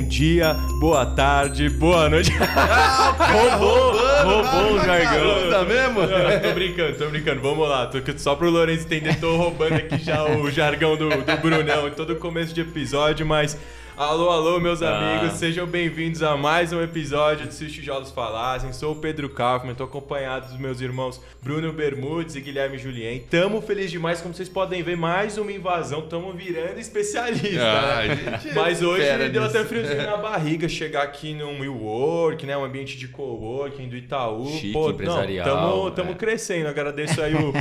bom dia, boa tarde, boa noite. roubou, roubou o jargão. Tá mesmo? Não, tô brincando, tô brincando. Vamos lá, tô, só pro Lourenço entender, tô roubando aqui já o jargão do, do Brunão em todo começo de episódio, mas Alô, alô, meus ah. amigos, sejam bem-vindos a mais um episódio de Se os Tijolos Falassem. Sou o Pedro Kaufmann, estou acompanhado dos meus irmãos Bruno Bermudes e Guilherme Julien. Tamo feliz demais, como vocês podem ver, mais uma invasão, tamo virando especialista. Ah, né? gente, Mas hoje deu até friozinho na barriga chegar aqui no WeWork, né, um ambiente de coworking do Itaú. Chique, Pô, empresarial. Não, tamo, tamo é. crescendo, agradeço aí o,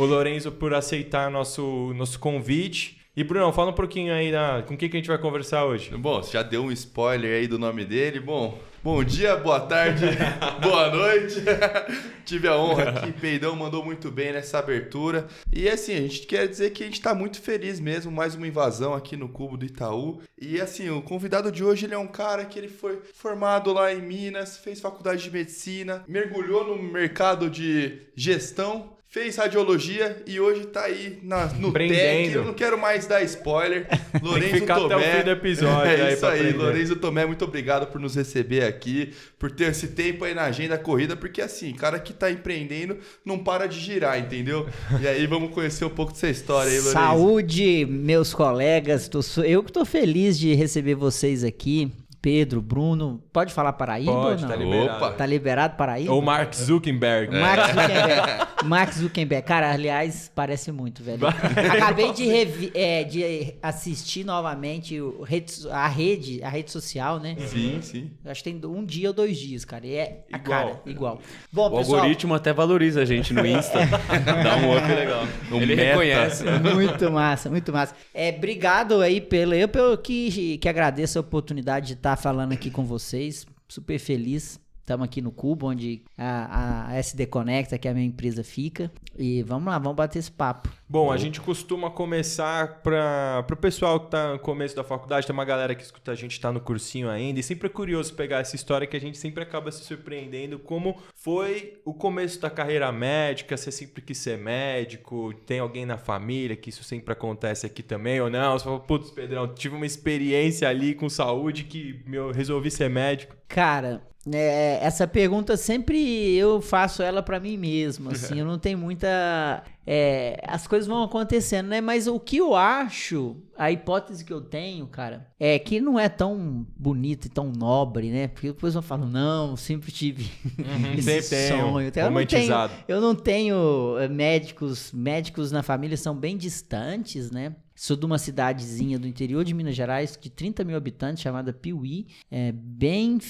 o Lorenzo por aceitar nosso, nosso convite. E Bruno, fala um pouquinho aí da, com quem que a gente vai conversar hoje. Bom, você já deu um spoiler aí do nome dele. Bom, bom dia, boa tarde, boa noite. Tive a honra aqui, Peidão mandou muito bem nessa abertura. E assim, a gente quer dizer que a gente está muito feliz mesmo, mais uma invasão aqui no Cubo do Itaú. E assim, o convidado de hoje ele é um cara que ele foi formado lá em Minas, fez faculdade de medicina, mergulhou no mercado de gestão fez radiologia e hoje tá aí na, no TEC. Eu não quero mais dar spoiler. Lourenço Tem que ficar Tomé. até o fim do episódio. É isso aí, Lourenço Tomé, muito obrigado por nos receber aqui, por ter esse tempo aí na agenda corrida, porque assim, cara que tá empreendendo não para de girar, entendeu? E aí vamos conhecer um pouco dessa história aí, Lourenço. Saúde, meus colegas. Tô, eu que tô feliz de receber vocês aqui. Pedro, Bruno, pode falar Paraíba pode, ou não? Tá liberado. Opa. Tá liberado Paraíba? Ou Mark Zuckerberg. É. Mark Zuckerberg. Mark Zuckerberg. Cara, aliás, parece muito, velho. Acabei de, revi é, de assistir novamente a rede, a rede social, né? Sim, sim. Acho que tem um dia ou dois dias, cara. E é a igual. cara, igual. Bom, o pessoal... algoritmo até valoriza a gente no Insta. Dá um up legal. Um Ele meta. reconhece. Muito massa, muito massa. É, obrigado aí pelo... Eu pelo que, que agradeço a oportunidade de estar estar tá falando aqui com vocês. Super feliz. Estamos aqui no Cubo, onde a, a, SD Conecta, que é a minha empresa, fica. E vamos lá, vamos bater esse papo. Bom, a gente costuma começar para o pessoal que está no começo da faculdade, tem uma galera que escuta a gente está no cursinho ainda, e sempre é curioso pegar essa história que a gente sempre acaba se surpreendendo como foi o começo da carreira médica, você sempre quis ser médico, tem alguém na família que isso sempre acontece aqui também, ou não? Você fala, putz, Pedrão, tive uma experiência ali com saúde que eu resolvi ser médico. Cara, é, essa pergunta sempre eu faço ela para mim mesmo, assim, eu não tenho muita... É, as coisas vão acontecendo, né? Mas o que eu acho, a hipótese que eu tenho, cara, é que não é tão bonito e tão nobre, né? Porque depois eu falo, não, sempre tive uhum, esse sempre sonho. Tenho. Eu não tenho, eu não tenho médicos, médicos na família são bem distantes, né? Sou de uma cidadezinha do interior de Minas Gerais, de 30 mil habitantes, chamada Piuí. É bem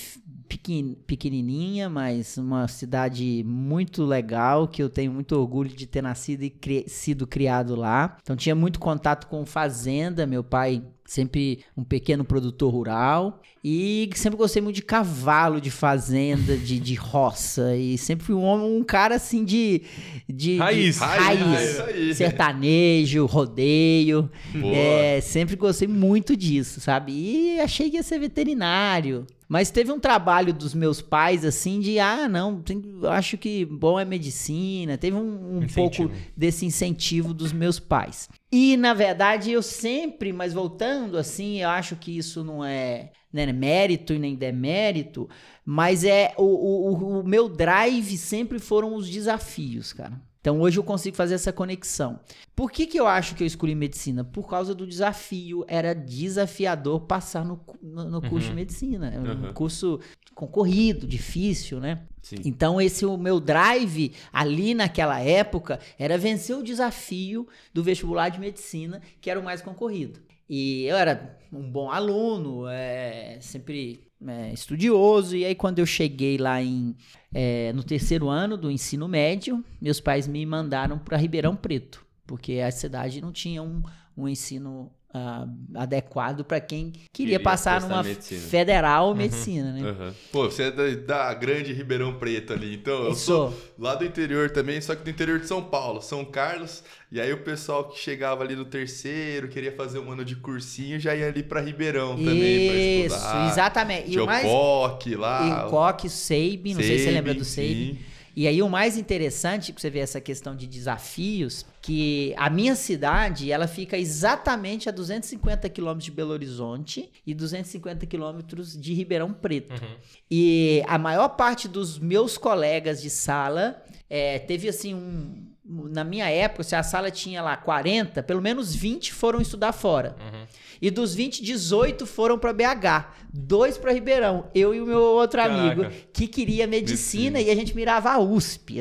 pequenininha, mas uma cidade muito legal, que eu tenho muito orgulho de ter nascido e cri sido criado lá. Então tinha muito contato com fazenda, meu pai sempre um pequeno produtor rural. E sempre gostei muito de cavalo, de fazenda, de, de roça. E sempre fui um, um cara assim de, de raiz, de raiz, raiz. Sertanejo, rodeio, é, sempre gostei muito disso, sabe? E achei que ia ser veterinário. Mas teve um trabalho dos meus pais, assim, de, ah, não, tem, acho que bom é medicina. Teve um, um pouco desse incentivo dos meus pais. E, na verdade, eu sempre, mas voltando, assim, eu acho que isso não é né, mérito e nem demérito, mas é o, o, o meu drive sempre foram os desafios, cara. Então hoje eu consigo fazer essa conexão. Por que, que eu acho que eu escolhi medicina? Por causa do desafio. Era desafiador passar no, no, no curso uhum. de medicina. É um uhum. curso concorrido, difícil, né? Sim. Então esse o meu drive ali naquela época era vencer o desafio do vestibular de medicina, que era o mais concorrido. E eu era um bom aluno, é, sempre é, estudioso. E aí, quando eu cheguei lá em, é, no terceiro ano do ensino médio, meus pais me mandaram para Ribeirão Preto, porque a cidade não tinha um, um ensino Uh, adequado para quem queria, queria passar numa medicina. federal uhum. medicina, né? Uhum. Pô, você é da, da, grande Ribeirão Preto ali, então eu sou lá do interior também, só que do interior de São Paulo, São Carlos, e aí o pessoal que chegava ali no terceiro, queria fazer um ano de cursinho, já ia ali para Ribeirão também para estudar. Isso, exatamente. Tinha o mais... Coque lá. E o Coque, Seib, não sei se você lembra do Seib. E aí o mais interessante, que você vê essa questão de desafios, que a minha cidade, ela fica exatamente a 250 quilômetros de Belo Horizonte e 250 quilômetros de Ribeirão Preto. Uhum. E a maior parte dos meus colegas de sala é, teve assim um na minha época, se a sala tinha lá 40, pelo menos 20 foram estudar fora. Uhum. E dos 20, 18 foram para BH, dois para Ribeirão. Eu e o meu outro Caraca. amigo que queria medicina, medicina, e a gente mirava a USP.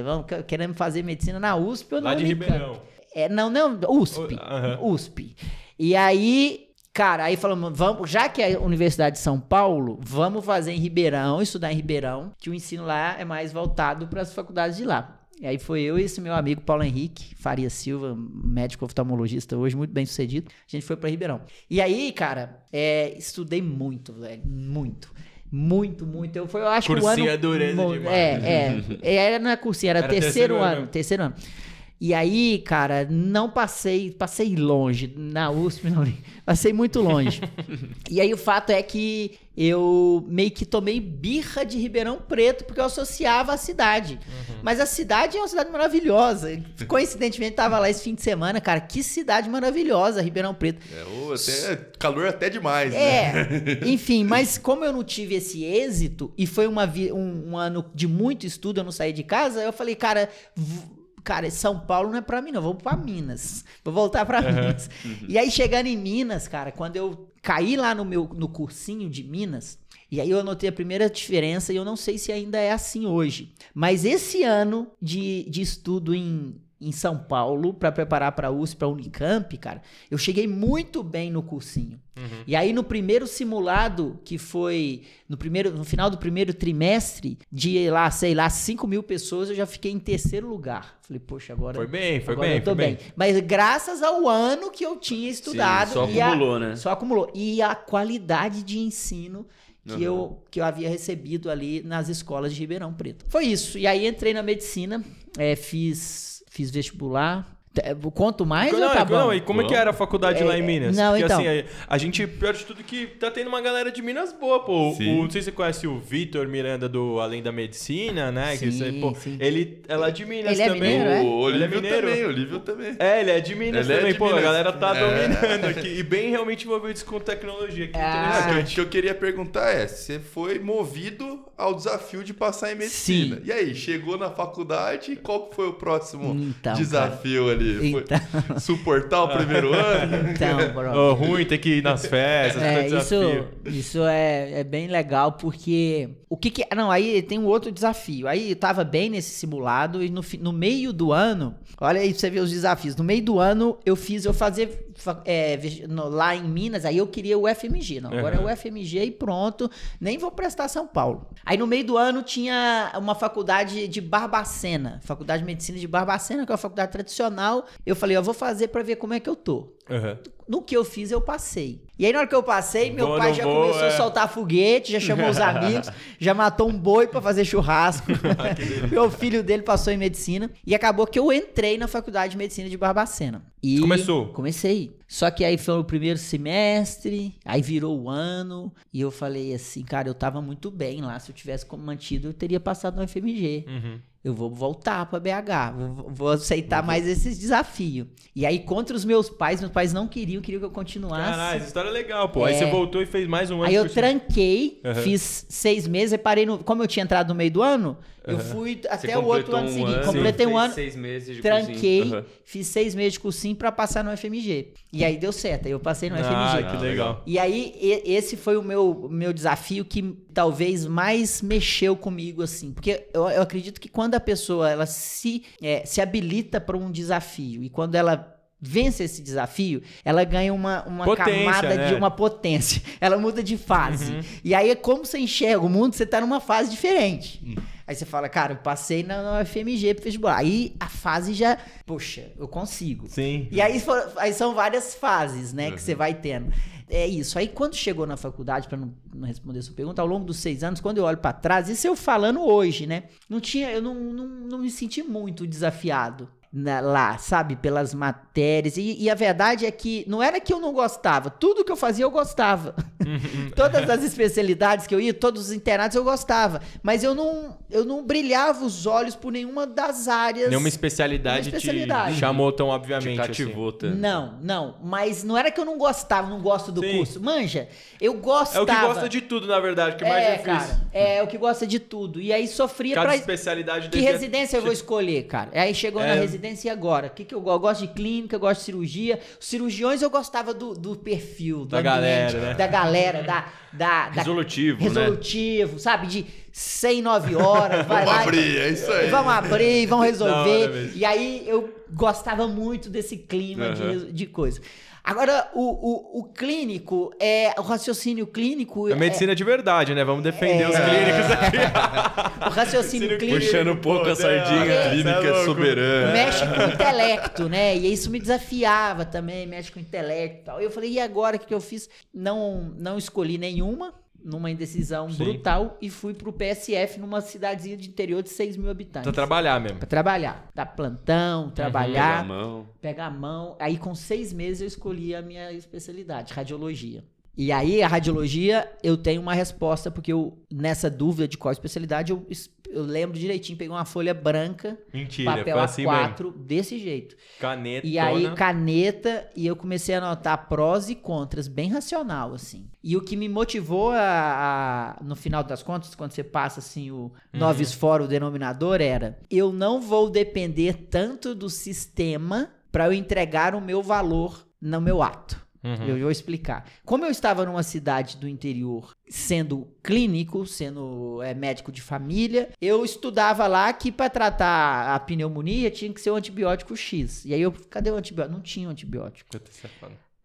Querendo fazer medicina na USP ou Lá de Ribeirão. É, não, não, USP. Uhum. USP. E aí, cara, aí falamos, vamos, já que é a Universidade de São Paulo, vamos fazer em Ribeirão, estudar em Ribeirão, que o ensino lá é mais voltado para as faculdades de lá. E aí foi eu e esse meu amigo Paulo Henrique Faria Silva, médico oftalmologista hoje, muito bem sucedido. A gente foi para Ribeirão. E aí, cara, é, estudei muito, velho, muito. Muito, muito. Eu, foi, eu acho cursinho que o ano... é dureza demais. É, é. Era, não é cursinho, era, era terceiro, terceiro ano, ano. Terceiro ano. E aí, cara, não passei, passei longe na USP, não, passei muito longe. e aí o fato é que eu meio que tomei birra de Ribeirão Preto porque eu associava a cidade. Uhum. Mas a cidade é uma cidade maravilhosa. Coincidentemente tava lá esse fim de semana, cara, que cidade maravilhosa, Ribeirão Preto. É, oh, até, calor até demais, é, né? enfim, mas como eu não tive esse êxito e foi uma, um, um ano de muito estudo, eu não saí de casa, eu falei, cara, cara, São Paulo não é pra mim, não. Vou pra Minas. Vou voltar pra uhum. Minas. Uhum. E aí, chegando em Minas, cara, quando eu caí lá no meu no cursinho de Minas, e aí eu anotei a primeira diferença e eu não sei se ainda é assim hoje. Mas esse ano de, de estudo em em São Paulo para preparar para USP, para Unicamp, cara, eu cheguei muito bem no cursinho. Uhum. E aí no primeiro simulado, que foi no primeiro, no final do primeiro trimestre, de lá, sei lá, 5 mil pessoas, eu já fiquei em terceiro lugar. Falei, poxa, agora. Foi bem, foi bem, eu tô bem. bem. Mas graças ao ano que eu tinha estudado. Sim, só acumulou, a, né? Só acumulou. E a qualidade de ensino que, uhum. eu, que eu havia recebido ali nas escolas de Ribeirão Preto. Foi isso. E aí entrei na medicina, é, fiz fiz vestibular, Quanto mais não, ou tá bom? Não, e como é que era a faculdade é, lá em é, Minas? Não, Porque então. assim, a, a, gente, pior de tudo, que tá tendo uma galera de Minas boa, pô. O, não sei se você conhece o Vitor Miranda do Além da Medicina, né? Sim, você, pô, sim. Ele é lá de Minas ele é também. É mineiro, é? O Olívio é mineiro. também, o Olívio também. É, ele é de Minas ele também, é de pô. Minas. A galera tá é. dominando aqui. E bem realmente envolvido com tecnologia. Que ah. O que eu queria perguntar é: você foi movido ao desafio de passar em medicina. Sim. E aí, chegou na faculdade, qual foi o próximo então, desafio cara. ali? Então suportar o primeiro ano? Então, bro. Oh, ruim ter que ir nas festas. É, isso, isso é, é bem legal porque o que que. Não, aí tem um outro desafio. Aí eu tava bem nesse simulado e no, no meio do ano, olha aí pra você ver os desafios. No meio do ano eu fiz, eu fazer é, no, lá em Minas, aí eu queria o FMG. Não, agora uhum. é o FMG e pronto. Nem vou prestar São Paulo. Aí no meio do ano tinha uma faculdade de Barbacena, Faculdade de Medicina de Barbacena, que é uma faculdade tradicional. Eu falei, eu vou fazer para ver como é que eu tô. Uhum. No que eu fiz, eu passei. E aí, na hora que eu passei, meu pai já vou, começou é. a soltar foguete, já chamou os amigos, já matou um boi para fazer churrasco. meu filho dele passou em medicina. E acabou que eu entrei na faculdade de medicina de Barbacena. E Começou? Comecei. Só que aí foi o primeiro semestre, aí virou o ano, e eu falei assim, cara, eu tava muito bem lá. Se eu tivesse mantido, eu teria passado no FMG. Uhum eu vou voltar para BH, vou, vou aceitar uhum. mais esses desafios. E aí, contra os meus pais, meus pais não queriam, queriam que eu continuasse. Caralho, essa história é legal, pô. É. Aí você voltou e fez mais um ano. Aí eu tranquei, uhum. fiz seis meses, e parei no. Como eu tinha entrado no meio do ano, uhum. eu fui até o outro ano um seguinte. Ano, completei um ano. Seis meses de tranquei, uhum. fiz seis meses de cursinho para passar no FMG. E aí deu certo, aí eu passei no ah, FMG. Ah, que legal. E aí, esse foi o meu, meu desafio que talvez mais mexeu comigo, assim. Porque eu, eu acredito que quando a pessoa ela se, é, se habilita para um desafio e quando ela vence esse desafio, ela ganha uma, uma potência, camada né? de uma potência. Ela muda de fase. Uhum. E aí, como você enxerga o mundo, você tá numa fase diferente. Uhum. Aí você fala, cara, eu passei na, FMG pro vestibular. Aí a fase já, poxa, eu consigo. Sim. E aí, aí são várias fases, né, uhum. que você vai tendo. É isso. Aí quando chegou na faculdade, para não, não, responder sua pergunta, ao longo dos seis anos, quando eu olho para trás, isso eu falando hoje, né? Não tinha, eu não, não, não me senti muito desafiado na, lá, sabe? Pelas matérias. E, e, a verdade é que não era que eu não gostava, tudo que eu fazia eu gostava. Todas as especialidades que eu ia, todos os internatos eu gostava. Mas eu não, eu não brilhava os olhos por nenhuma das áreas. Nenhuma especialidade, Nenhuma especialidade. te chamou tão obviamente. Te cativou assim. tanto. Não, não. Mas não era que eu não gostava, não gosto do Sim. curso. Manja, eu É gostava. o que gosta de tudo, na verdade, que é mais é, difícil. cara. É o que gosta de tudo. E aí sofria Cada pra. especialidade Que residência eu vou escolher, cara? Aí chegou na É. residência e agora? O que, que eu gosto? Eu gosto de clínica, eu gosto de cirurgia. Os cirurgiões eu gostava do, do perfil, do Da ambiente, galera, né? da galera, da. da, da Resolutivo, né? resolutivo, sabe? De 100, 9 horas, vai Vamos lá. e- abrir, é isso aí. Vamos abrir, vamos resolver. hora. E aí eu gostava muito desse clima de, Aham. de coisa. Agora, o, o, o clínico, é, o raciocínio clínico. É medicina de verdade, né? Vamos defender É. os clínicos aqui. é, o raciocínio clínico. Puxando um pouco a sardinha. é, Clínica é soberana. mexe com o intelecto, né? E isso me desafiava também, mexe com o intelecto e tal. E eu falei, e agora o que, que eu fiz? Não, não escolhi nenhuma, numa indecisão Sim. brutal, e fui pro PSF, numa cidadezinha de interior de 6 mil habitantes. Pra trabalhar mesmo. Pra trabalhar. Dar plantão, a trabalhar, mão. pegar a mão. Aí, com seis meses, eu escolhi a minha especialidade, radiologia. E aí, a radiologia, eu tenho uma resposta, porque eu, nessa dúvida de qual especialidade, eu, eu lembro direitinho, peguei uma folha branca, Mentira, papel assim mesmo. A4, desse jeito. Caneta. E aí, caneta, e eu comecei a anotar prós e contras, bem racional, assim. E o que me motivou a, a- no final das contas, quando você passa, assim, o novis fora, o denominador, era, eu não vou depender tanto do sistema para eu entregar o meu valor no meu ato. Uhum. Eu vou explicar. Como eu estava numa cidade do interior, sendo clínico, sendo é, médico de família, eu estudava lá que para tratar a pneumonia tinha que ser o antibiótico X. E aí eu, cadê o antibiótico? Não tinha o antibiótico.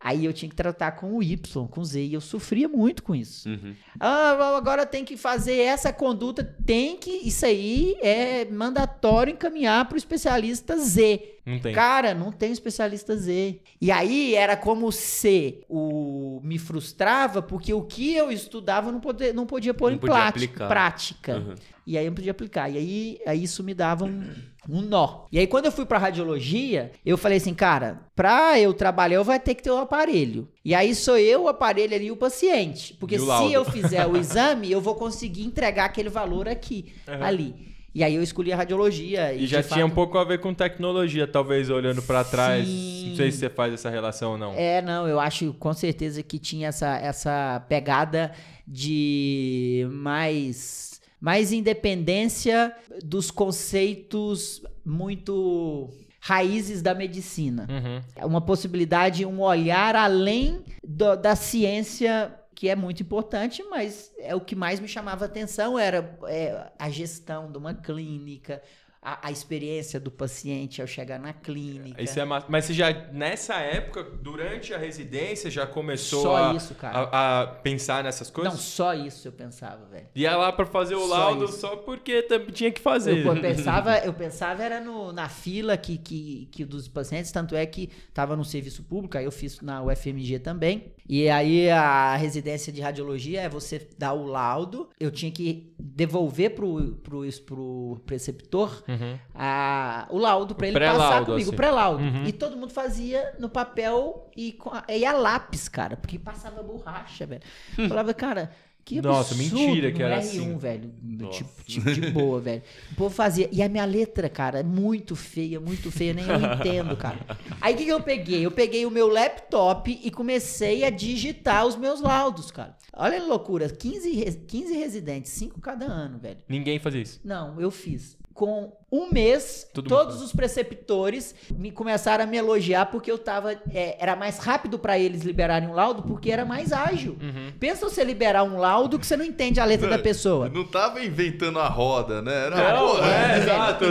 Aí eu tinha que tratar com o Y, com o Z, e eu sofria muito com isso. Uhum. Ah, agora tem que fazer essa conduta, tem que, isso aí é mandatório encaminhar para o especialista Z. Não tem. Cara, não tem especialista Z. E aí era como se o me frustrava porque o que eu estudava eu não, poder, não podia pôr Não em podia aplicar. prática. Uhum. E aí eu não podia aplicar. E aí, aí isso me dava um, um nó. E aí quando eu fui pra radiologia, eu falei assim, cara, pra eu trabalhar eu vai ter que ter o aparelho. E aí sou eu, o aparelho ali e o paciente. Porque E o se eu fizer o exame, eu vou conseguir entregar aquele valor aqui, ali. E aí eu escolhi a radiologia. E já de tinha um fato- pouco a ver com tecnologia, talvez olhando pra trás. Não sei se você faz essa relação ou não. É, não, eu acho com certeza que tinha essa, essa pegada de mais, mais independência dos conceitos muito raízes da medicina. Uhum. Uma possibilidade, um olhar além do- da ciência que é muito importante, mas é o que mais me chamava atenção era é, a gestão de uma clínica, a, a experiência do paciente ao chegar na clínica. Isso é massa. Mas você já, nessa época, durante a residência, já começou Só a, isso, cara. a, a pensar nessas coisas? Não, só isso eu pensava, velho. Ia lá pra fazer o Só laudo isso. só porque tinha que fazer. Eu, eu pensava, eu pensava era no, na fila que, que, que dos pacientes, tanto é que estava no serviço público, aí eu fiz na UFMG também. E aí a residência de radiologia é você dar o laudo, eu tinha que devolver pro, pro, pro preceptor Uhum. a, o laudo pra O ele passar comigo, assim. o pré-laudo. Uhum. E todo mundo fazia no papel e, a, e a lápis, cara, porque passava borracha, velho. Eu Falava, cara, que Nossa, absurdo mentira que era R1, assim. velho. Nossa. Tipo, tipo de boa, velho. O povo fazia. E a minha letra, cara, é muito feia, muito feia, nem eu entendo, cara. Aí o que, que eu peguei? Eu peguei o meu laptop e comecei a digitar os meus laudos, cara. Olha que loucura, 15, res- 15 residentes, 5 cada ano, velho. Ninguém fazia isso. Não, eu fiz. Com um mês, Todo todos os preceptores me começaram a me elogiar porque eu tava. é, era mais rápido pra eles liberarem um laudo porque era mais ágil. Uhum. Pensa você liberar um laudo que você não entende a letra da pessoa. Não tava inventando a roda, né? Era, Não, pô, é, é, exato.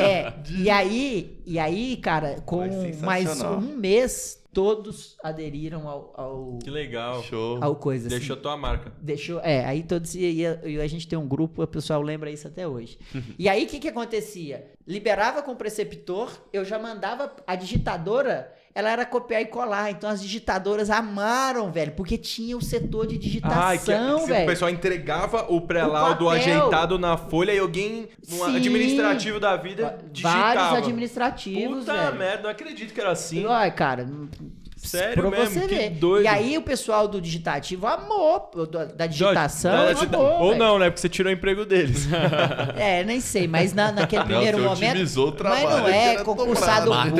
É, e aí, e aí, cara, com mais um mês, todos aderiram ao, ao, Que legal. Show. ao coisa. assim. Deixou tua marca. Deixou, é, aí todos e, e- e a gente tem um grupo, o pessoal lembra isso até hoje. e aí o que que acontecia? Liberava com o preceptor, eu já mandava a digitadora, ela era copiar e colar, então as digitadoras amaram, velho, porque tinha o setor de que, digitação, que o velho. pessoal entregava o pré-laudo O ajeitado na folha e alguém, um Sim. administrativo da vida, digitava. Vários administrativos, Puta velho. merda, não acredito que era assim. Ai, cara, Sério pra mesmo? você que ver. doido. E aí o pessoal do digitativo amou, da, da digitação Não, amou. Ou velho. não, né? Porque você tirou o emprego deles. É, nem sei, mas na, naquele Não, primeiro você momento. otimizou o mas trabalho, não é era concursado público.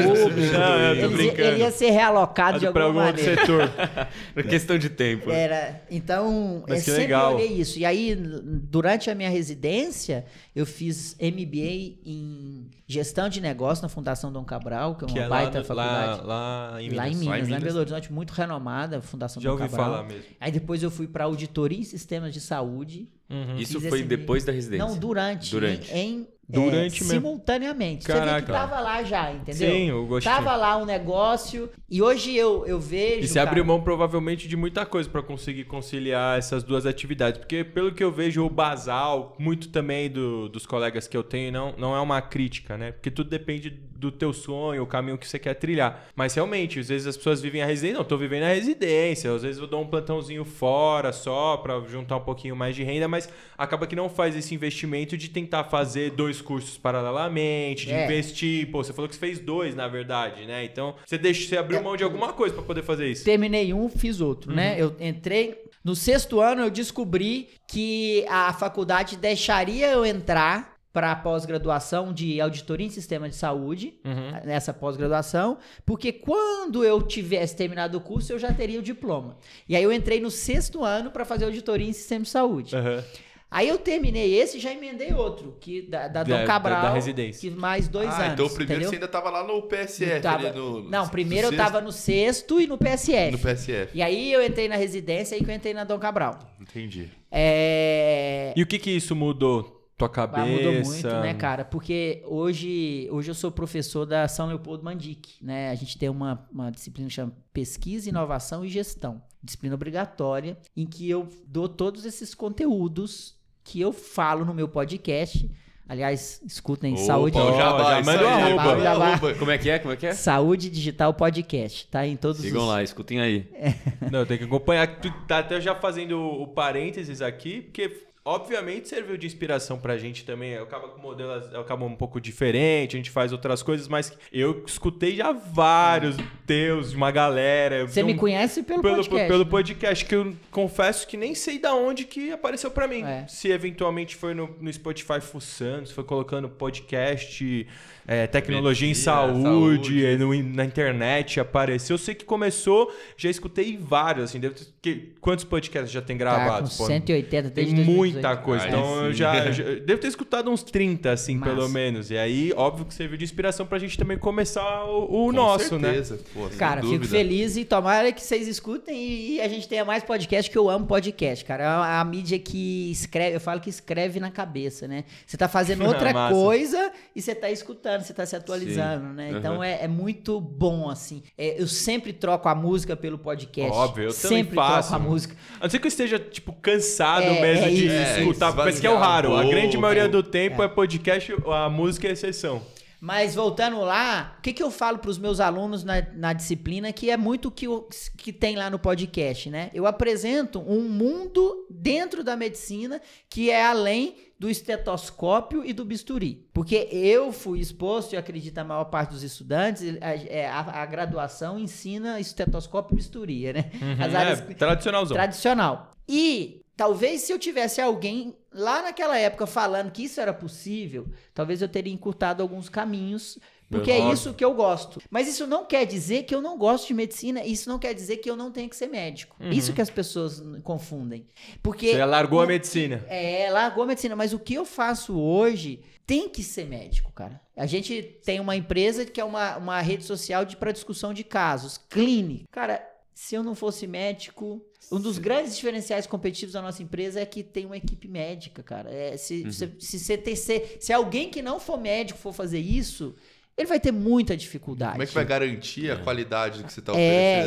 Não, eu tô ele, brincando. ele ia ser realocado de pra alguma algum outro maneira. setor. Por questão de tempo. Era, então, Mas que sempre legal. olhei isso. E aí, durante a minha residência, eu fiz MBA em gestão de negócio na Fundação Dom Cabral, que é uma Que é lá, baita no- faculdade. lá, lá em Minas. Lá em Minas, lá em, Minas. Belo Horizonte, muito renomada, a Fundação Já Dom ouvi Cabral. falar mesmo. Aí depois eu fui para auditoria em sistemas de saúde. Uhum. Isso foi depois da residência. Não, durante. Durante. Em, em, Durante é, mesmo. simultaneamente. Você vê Caraca. que tava lá já, entendeu? Sim, o gostinho. Tava lá um negócio e hoje eu, eu vejo. E você cara, abriu mão provavelmente de muita coisa pra conseguir conciliar essas duas atividades. Porque pelo que eu vejo, o basal, muito também do- dos colegas que eu tenho, não, não é uma crítica, né? Porque tudo depende do teu sonho, o caminho que você quer trilhar. Mas realmente, às vezes as pessoas vivem a residência. Não, tô vivendo a residência. Às vezes eu dou um plantãozinho fora só pra juntar um pouquinho mais de renda, mas acaba que não faz esse investimento de tentar fazer dois cursos paralelamente, de É. investir. Pô, você falou que você fez dois, na verdade, né? Então, você deixa, você abriu mão de alguma coisa pra poder fazer isso. Terminei um, fiz outro, Uhum. né? Eu entrei. No sexto ano eu descobri que a faculdade deixaria eu entrar para a pós-graduação de auditoria em sistema de saúde, Uhum. nessa pós-graduação, porque quando eu tivesse terminado o curso eu já teria o diploma. E aí eu entrei no sexto ano para fazer auditoria em sistema de saúde. Aham. Aí eu terminei esse e já emendei outro, que da, da Dom Da- da- Cabral, da residência. que mais dois ah, anos. então o primeiro entendeu? você ainda tava lá no PSF. Tava- ali no, Não, primeiro no eu tava no sexto e no PSF. No PSF. E aí eu entrei na residência e que eu entrei na Dom Cabral. Entendi. É... E o que que isso mudou? Tua cabeça? Ah, mudou muito, né, cara? Porque hoje, hoje eu sou professor da São Leopoldo Mandic, né? A gente tem uma, uma disciplina que chama Pesquisa, Inovação e Gestão. Disciplina obrigatória, em que eu dou todos esses conteúdos que eu falo no meu podcast. Aliás, escutem Saúde... Opa, Jabá, Jabá. arroba. Como é que é? Como é que é? Saúde Digital Podcast, tá? Em todos Sigam os... lá, escutem aí. Não, tem que acompanhar. Tu tá até já fazendo o parênteses aqui, porque obviamente serviu de inspiração pra gente também. Eu acabo com o modelo acaba um pouco diferente, a gente faz outras coisas, mas eu escutei já vários teus, de uma galera. Você me conhece pelo, pelo, podcast. pelo né? podcast, que eu confesso que nem sei da onde que apareceu pra mim. É. Se eventualmente foi no, no Spotify fuçando, se foi colocando podcast, é, tecnologia em saúde, saúde. no- na internet apareceu. Eu sei que começou, já escutei vários, assim. Deve ter, que- quantos podcasts já tem Tá com gravados? pô? 180 Tem desde muita 2018. coisa. Aí então eu já, já- Devo ter escutado uns 30, assim, Massa. pelo menos. E aí, óbvio que serviu de inspiração pra gente também começar o, o Com nosso, né? certeza, Pô, sem Cara, fico dúvida. feliz e tomara que vocês escutem e, e a gente tenha mais podcast, que eu amo podcast, cara. É a, a mídia que escreve, eu falo que escreve na cabeça, né? Você tá fazendo outra Massa. coisa e você tá escutando, você tá se atualizando, né? Uhum. Então é, é muito bom, assim. É, eu sempre troco a música pelo podcast. Óbvio, eu também sempre faço. troco a música. A não ser que eu esteja, tipo, cansado É, mesmo é de isso. É, escutar, isso, mas que é o raro. A grande maioria do tempo é. podcast, a música é exceção. Mas voltando lá, o que, que eu falo para os meus alunos na, na disciplina, que é muito o que, o- que tem lá no podcast, né? Eu apresento um mundo dentro da medicina que é além do estetoscópio e do bisturi. Porque eu fui exposto, e acredito a maior parte dos estudantes, a, é, a- a graduação ensina estetoscópio e bisturi, né? As áreas é, tradicionalzão. tradicional. E talvez se eu tivesse alguém lá naquela época falando que isso era possível, talvez eu teria encurtado alguns caminhos. Porque é Óbvio. isso que eu gosto. Mas isso não quer dizer que eu não gosto de medicina, isso não quer dizer que eu não tenho que ser médico. Uhum. Isso que as pessoas confundem. Porque Você largou a o- medicina. é, largou a medicina. Mas o que eu faço hoje tem que ser médico, cara. A gente tem uma empresa que é uma, uma rede social de para discussão de casos, clínica. Cara, se eu não fosse médico, um dos grandes diferenciais competitivos da nossa empresa é que tem uma equipe médica, cara. É, se, se, se, se, se alguém que não for médico for fazer isso, ele vai ter muita dificuldade. Como é que vai garantir a qualidade do que você tá É,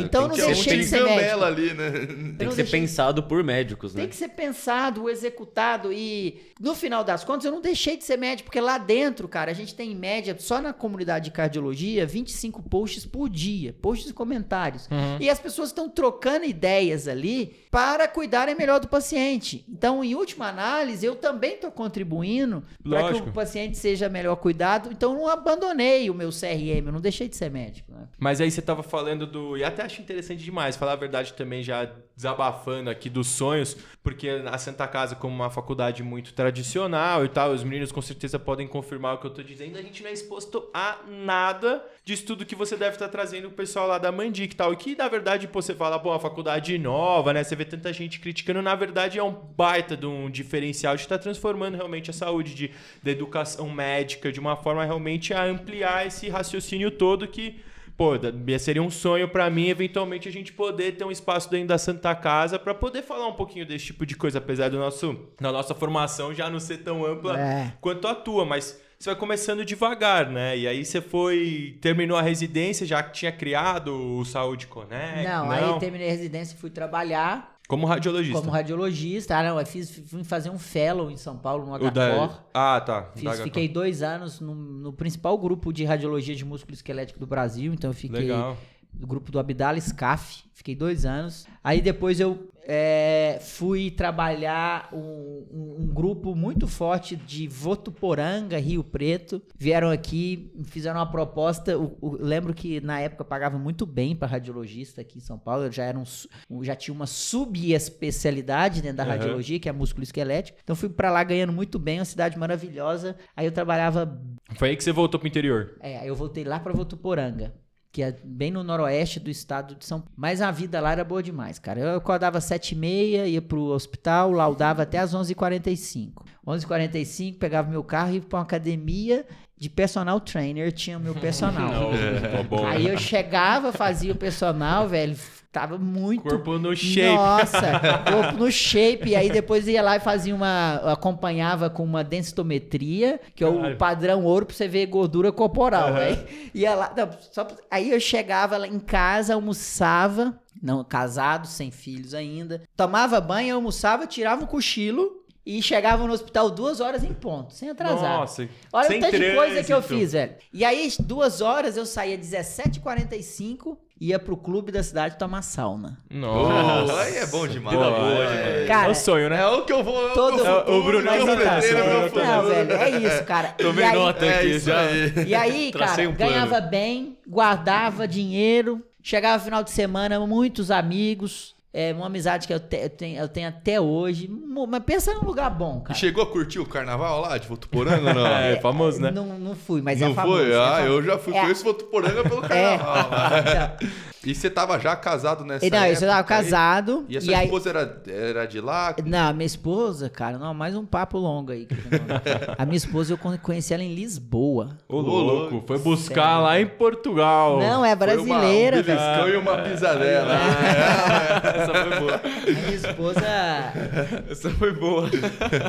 oferecendo? então Tem não que deixei de ser gambela ali, né? Tem não que ser deixei- pensado por médicos, né? Tem que ser pensado, executado e no final das contas eu não deixei de ser médico, porque lá dentro, cara, a gente tem em média, só na comunidade de cardiologia, 25 posts por dia, posts e comentários. Uhum. E as pessoas estão trocando ideias ali para cuidarem melhor do paciente. Então, em última análise, eu também estou contribuindo para que o paciente seja melhor cuidado. Então, eu não abandonei o meu CRM, eu não deixei de ser médico. Né? Mas aí você tava falando do. E até acho interessante demais, falar a verdade também, já desabafando aqui dos sonhos, porque a Santa Casa, como uma faculdade muito tradicional e tal, os meninos com certeza podem confirmar o que eu tô dizendo, a gente não é exposto a nada de estudo que você deve estar trazendo o pessoal lá da Mandic e tal. E que, na verdade, pô, você fala, pô, a faculdade nova, né? Você vê tanta gente criticando, na verdade é um baita de um diferencial de estar tá transformando realmente a saúde de, da educação médica de uma forma realmente a ampliar esse raciocínio todo que pô, seria um sonho para mim eventualmente a gente poder ter um espaço dentro da Santa Casa para poder falar um pouquinho desse tipo de coisa, apesar do nosso da nossa formação já não ser tão ampla é. quanto a tua, mas você vai começando devagar, né? E aí você foi. Terminou a residência, já tinha criado o Saúde Connect? Não, não? aí terminei a residência e fui trabalhar. Como radiologista? Como radiologista. Ah, não, eu fiz, fui fazer um fellow em São Paulo, no HCOR. Ah, tá. Fiz, fiquei dois anos no, no, principal grupo de radiologia de músculo esquelético do Brasil, então eu fiquei... Legal. Do grupo do Abdala SCAF, fiquei dois anos. Aí depois eu é, fui trabalhar um, um, grupo muito forte de Votuporanga, Rio Preto. Vieram aqui, fizeram uma proposta. O, lembro que na época pagava muito bem para radiologista aqui em São Paulo. Eu já, era um, já tinha uma subespecialidade dentro da uhum. radiologia, que é músculo esquelético. Então fui para lá ganhando muito bem, uma cidade maravilhosa. Aí eu trabalhava. Foi aí que você voltou pro interior? É, aí eu voltei lá para Votuporanga que é bem no noroeste do estado de São Paulo. Mas a vida lá era boa demais, cara. Eu acordava às 7h30, ia pro hospital, laudava até às 11h45. 11h45, pegava meu carro e ia pra uma academia de personal trainer, tinha o meu personal. é, Aí eu chegava, fazia o personal, velho, Tava muito. Corpo no shape. Nossa, corpo no shape. E aí depois ia lá e fazia uma. Acompanhava com uma densitometria, que é o padrão ouro pra você ver gordura corporal. Uhum. Aí ia lá. Não, só, aí eu chegava lá em casa, almoçava. Não, casado, sem filhos ainda. Tomava banho, almoçava, tirava um cochilo e chegava no hospital duas horas em ponto, sem atrasar. Nossa, Olha o tanto de coisa que eu fiz, velho. E aí, duas horas, eu saía 17h45 ia pro clube da cidade tomar sauna. Nossa, aí é bom demais. Boa, boa, é, cara, é o sonho, né? É o que eu vou. É todo, é o, o Bruno mas é então, Não, velho, é isso, cara. Tomei aí, nota aqui é já. Aí. E aí, cara, um ganhava bem, guardava dinheiro, chegava final de semana, muitos amigos. É uma amizade que eu, te, eu, tenho, eu tenho até hoje. Mas pensa num lugar bom, cara. E chegou a curtir o carnaval lá de Votuporanga ou não? é, é, famoso, né? Não, não fui, mas não é famoso. Não foi? É ah, famoso. eu já fui. É. Conheço Votuporanga pelo carnaval. É. E você tava já casado nessa não, época? Não, eu tava casado. E a sua e esposa aí... era, era de lá? Não, minha esposa, cara, não, mais um papo longo aí. a minha esposa, eu conheci ela em Lisboa. Ô, louco, foi buscar Sério? lá em Portugal. Não, é brasileira, velho. Um e uma pisadela. É. Essa foi boa. A minha esposa... Essa foi boa.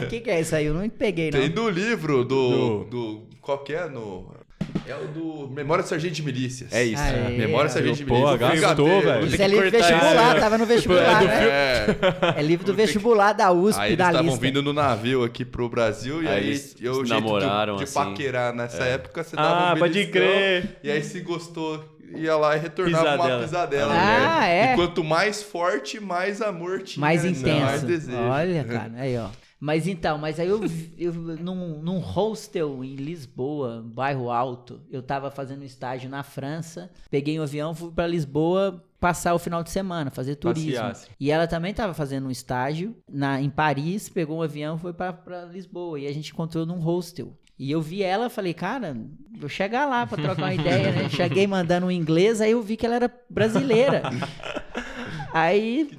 O que, que é isso aí? Eu não peguei, não. Tem do livro do... do... do qual que é? No... É o do Memória do Sargento de Milícias. É isso. Aê, Memória do Sargento de Milícias. Pô, gastou, velho. Isso é livro do vestibular, tava no vestibular, né? É, é livro do vestibular da USP, aí da eles estavam vindo no navio aqui pro Brasil e aí, aí eu namoraram, de, assim. paquerar nessa é. época, você dava ah, um pode crer. E aí se gostou ia lá e retornava pisadela. uma pisadela. Ah, né? é. E quanto mais forte, mais amor tinha. Mais intenso. Mais desejo. Olha, cara, aí ó. Mas então, mas aí eu, eu num, num hostel em Lisboa, bairro Alto, eu tava fazendo estágio na França, peguei um avião, fui para Lisboa passar o final de semana, fazer turismo. Passeasse. E ela também tava fazendo um estágio na, em Paris, pegou um avião, foi para Lisboa e a gente encontrou num hostel. E eu vi ela, falei, cara, vou chegar lá para trocar uma ideia, né? Cheguei mandando um inglês, aí eu vi que ela era brasileira. Aí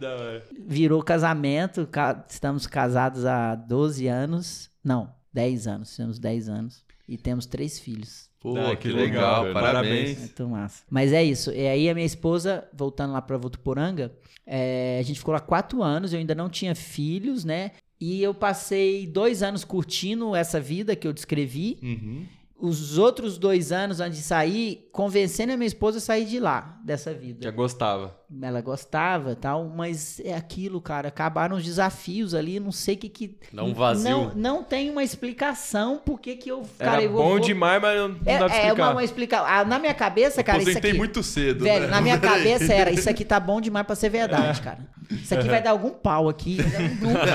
virou casamento, estamos casados há 12 anos. Não, 10 anos, temos 10 anos. E temos três filhos. Pô, ah, que, que legal, legal parabéns. Muito massa. Mas é isso. E aí a minha esposa, voltando lá pra Votuporanga, é, a gente ficou lá quatro anos, eu ainda não tinha filhos, né? E eu passei dois anos curtindo essa vida que eu descrevi. Uhum. Os outros dois anos antes de sair, convencendo a minha esposa a sair de lá, dessa vida. Já gostava. Ela gostava tal, mas é aquilo, cara. Acabaram os desafios ali, não sei o que que. Um vazio. Não, não tem uma explicação por que que eu. Era Cara, eu bom vou- demais, mas não, não É, dá pra é explicar. uma, uma explicação. Ah, na minha cabeça, cara, isso aqui. muito cedo, Velho, né? na minha cabeça era, isso aqui tá bom demais pra ser verdade, cara. Isso aqui vai dar algum pau aqui.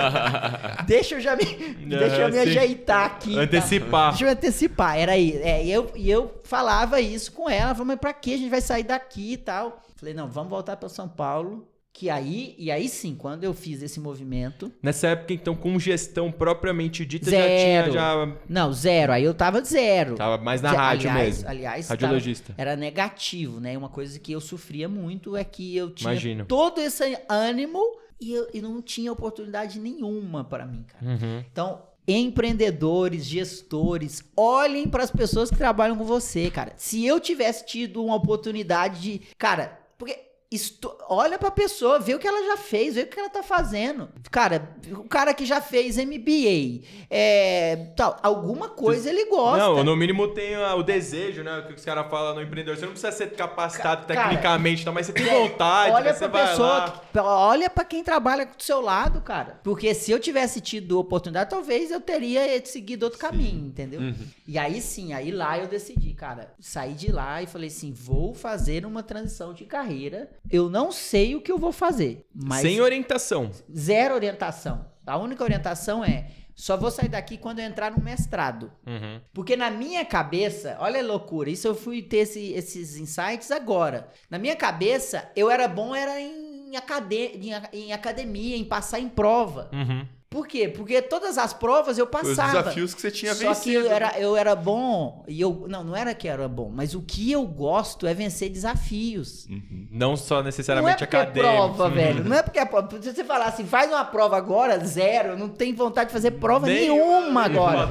Deixa eu já me, deixa eu me sim. ajeitar aqui. tá? Antecipar. Deixa eu antecipar. Era aí. É, e eu, e eu falava isso com ela. Falei, mas pra que a gente vai sair daqui e tal? Falei, não, vamos voltar pra São Paulo. Que aí, e aí sim, quando eu fiz esse movimento. Nessa época, então, com gestão propriamente dita, Zero. já tinha. Já Não, zero. Aí eu tava zero. tava mais na Ze- rádio aliás, mesmo. Aliás, Radiologista. tava- era negativo, né? Uma coisa que eu sofria muito é que eu tinha Imagino. todo esse ânimo e eu e não tinha oportunidade nenhuma para mim, cara. Uhum. Então, empreendedores, gestores, olhem para as pessoas que trabalham com você, cara. Se eu tivesse tido uma oportunidade de, cara, porque isto- olha pra pessoa, vê o que ela já fez, vê o que ela tá fazendo. Cara, o cara que já fez MBA, é, tal, alguma coisa ele gosta. Não, no mínimo tem o desejo, né? O que os caras falam no empreendedor. Você não precisa ser capacitado cara, tecnicamente, tá? mas você tem Velho, vontade, olha você pra pessoa, que- olha pra quem trabalha do seu lado, cara. Porque se eu tivesse tido oportunidade, talvez eu teria seguido outro caminho, entendeu? Uhum. E aí sim, aí lá eu decidi, cara, saí de lá e falei assim, vou fazer uma transição de carreira. Eu não sei o que eu vou fazer, Sem orientação. zero orientação. A única orientação é só vou sair daqui quando eu entrar no mestrado. Uhum. Porque na minha cabeça, olha a loucura, isso eu fui ter esse- esses insights agora. Na minha cabeça, eu era bom era em, acade- em em academia, em passar em prova. Uhum. Por quê? Porque todas as provas eu Os passava. desafios que você tinha Só vencido. que eu era, eu era bom e eu não, não era que era bom, mas o que eu gosto é vencer desafios. Não só Não é necessariamente porque é acadêmico. prova, velho. Não é porque é prova. Se você falar assim, faz uma prova agora, zero, eu não tem vontade de fazer prova Nenhuma. nenhuma agora.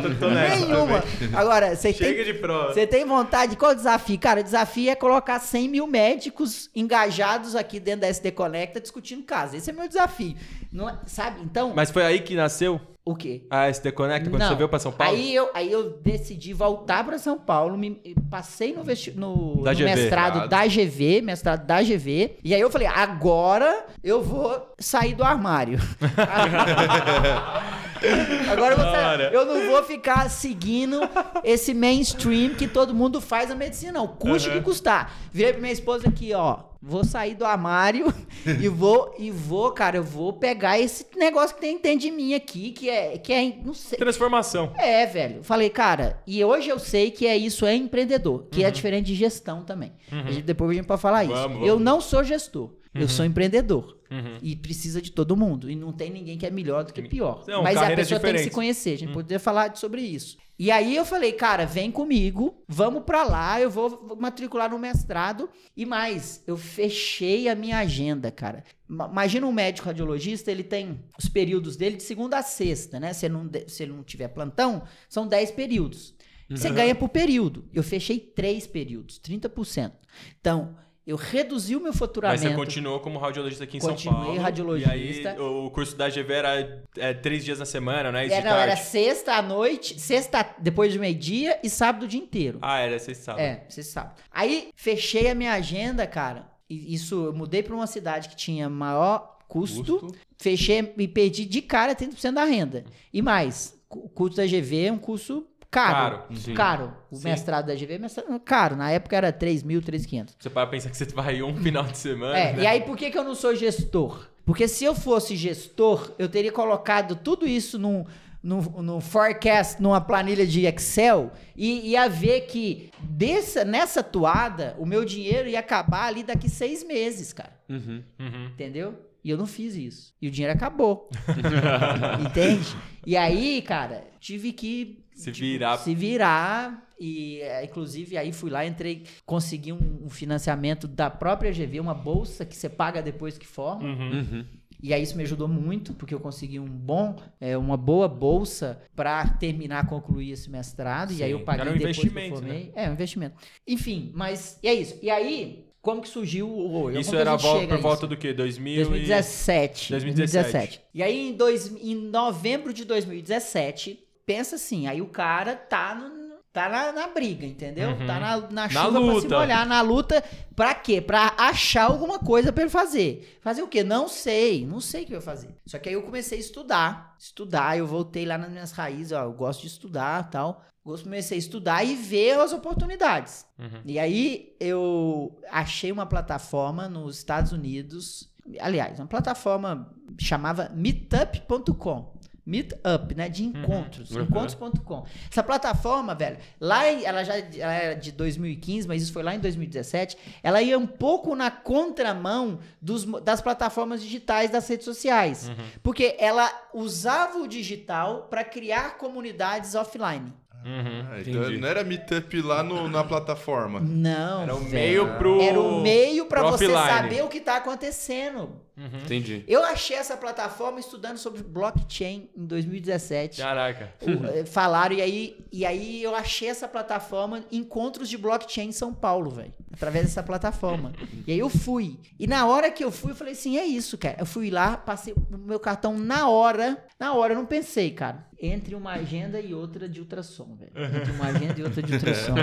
Nenhuma. Agora, você Chega tem, de prova. você tem vontade? Qual o desafio? Cara, o desafio é colocar 100 mil médicos engajados aqui dentro da SD Conecta discutindo caso. Esse é meu desafio. Não é- sabe? Então, Mas foi aí que nasceu o quê? a SD Connect, quando Não. você veio pra São Paulo? Aí eu, aí eu decidi voltar para São Paulo, me, passei no, vesti- no, Da no GV. mestrado da GV, mestrado da GV, e aí eu falei, agora eu vou sair do armário. agora eu, vou sair- eu não vou ficar seguindo esse mainstream que todo mundo faz a medicina, não. Custe o que custar. Virei pra minha esposa aqui, ó. Vou sair do armário e vou, e vou, cara, eu vou pegar esse negócio que tem dentro de mim aqui, que é, que é, não sei, Transformação. é, velho. Falei, cara, e hoje eu sei que é isso, é empreendedor, que é diferente de gestão também. Gente- depois a gente pode falar isso. Vamos, vamos. Eu não sou gestor, eu sou empreendedor. E precisa de todo mundo. E não tem ninguém que é melhor do que pior. Não, Mas a carreiras pessoa tem que se conhecer. A gente poderia falar sobre isso. E aí eu falei, cara, vem comigo, vamos pra lá, eu vou matricular no mestrado. E mais, eu fechei a minha agenda, cara. Ma- Imagina um médico radiologista, ele tem os períodos dele de segunda a sexta, né? Se ele não, se ele não tiver plantão, são 10 períodos. Você ganha por período. Eu fechei três períodos, 30%. Então, eu reduzi o meu Mas faturamento. você continuou como radiologista aqui em São Continuei Paulo. radiologista. E aí o curso da GV era é, três dias na semana, né? É, não, era tarde. sexta à noite, sexta depois do meio-dia e sábado o dia inteiro. Ah, era, vocês sabem. É, você sabe. Aí fechei a minha agenda, cara. E isso, eu mudei pra uma cidade que tinha maior custo. Custo. Fechei e perdi de cara 30% da renda. E mais, o curso da GV é um curso caro. Caro, sim. Caro. O Sim. mestrado da GV é mestrado caro. Na época era 3 mil, 3.500. Você para pensar que você vai um final de semana. É, né? e aí por que, que eu não sou gestor? Porque se eu fosse gestor, eu teria colocado tudo isso num, num, num forecast, numa planilha de Excel, e ia ver que dessa, nessa toada, o meu dinheiro ia acabar ali daqui seis meses, cara. Uhum. Uhum. Entendeu? E eu não fiz isso. E o dinheiro acabou. Entende? E aí, cara, tive que Se virar. se virar e é, inclusive aí fui lá entrei consegui um, um financiamento da própria GV uma bolsa que você paga depois que forma Uhum. Uhum. e aí isso me ajudou muito porque eu consegui um bom é, uma boa bolsa para terminar concluir esse mestrado e aí eu Sim, paguei um depois que eu investimento, formei é um investimento enfim mas e é isso e aí como que surgiu o Oi? Isso era vol- por volta isso? do quê? 2000 e... 2017. 2017. 2017. E aí, em, dois, em novembro de 2017, pensa assim, aí o cara tá no, tá na, na briga, entendeu? Uhum. Tá na, na Na chuva pra se luta. molhar, na luta. Pra quê? Pra achar alguma coisa pra ele fazer. Fazer o quê? Não sei, não sei o que eu ia fazer. Só que aí eu comecei a estudar, estudar, eu voltei lá nas minhas raízes, ó, eu gosto de estudar tal. Eu Comecei a estudar e ver as oportunidades. Uhum. E aí eu achei uma plataforma nos Estados Unidos, aliás, uma plataforma chamava meetup.com. Meetup, né? De encontros. Uhum. Encontros.com. Essa plataforma, velho, lá ela já ela era de 2015, mas isso foi lá em 2017. Ela ia um pouco na contramão dos, das plataformas digitais das redes sociais. Uhum. Porque ela usava o digital para criar comunidades offline. Uhum. Ah, então não era meetup lá no, na plataforma. Não. Era o velho. meio pro. Era o meio para você offline. saber o que tá acontecendo. Uhum. Entendi. Eu achei essa plataforma estudando sobre blockchain em 2017. Caraca. O- eh, Falaram, e aí, e aí eu achei essa plataforma Encontros de Blockchain em São Paulo, velho. Através dessa plataforma. E aí eu fui. E na hora que eu fui, eu falei assim: é isso, cara. Eu fui lá, passei o meu cartão na hora. Na hora, eu não pensei, cara. Entre uma agenda e outra de ultrassom, velho. Entre uma agenda e outra de ultrassom.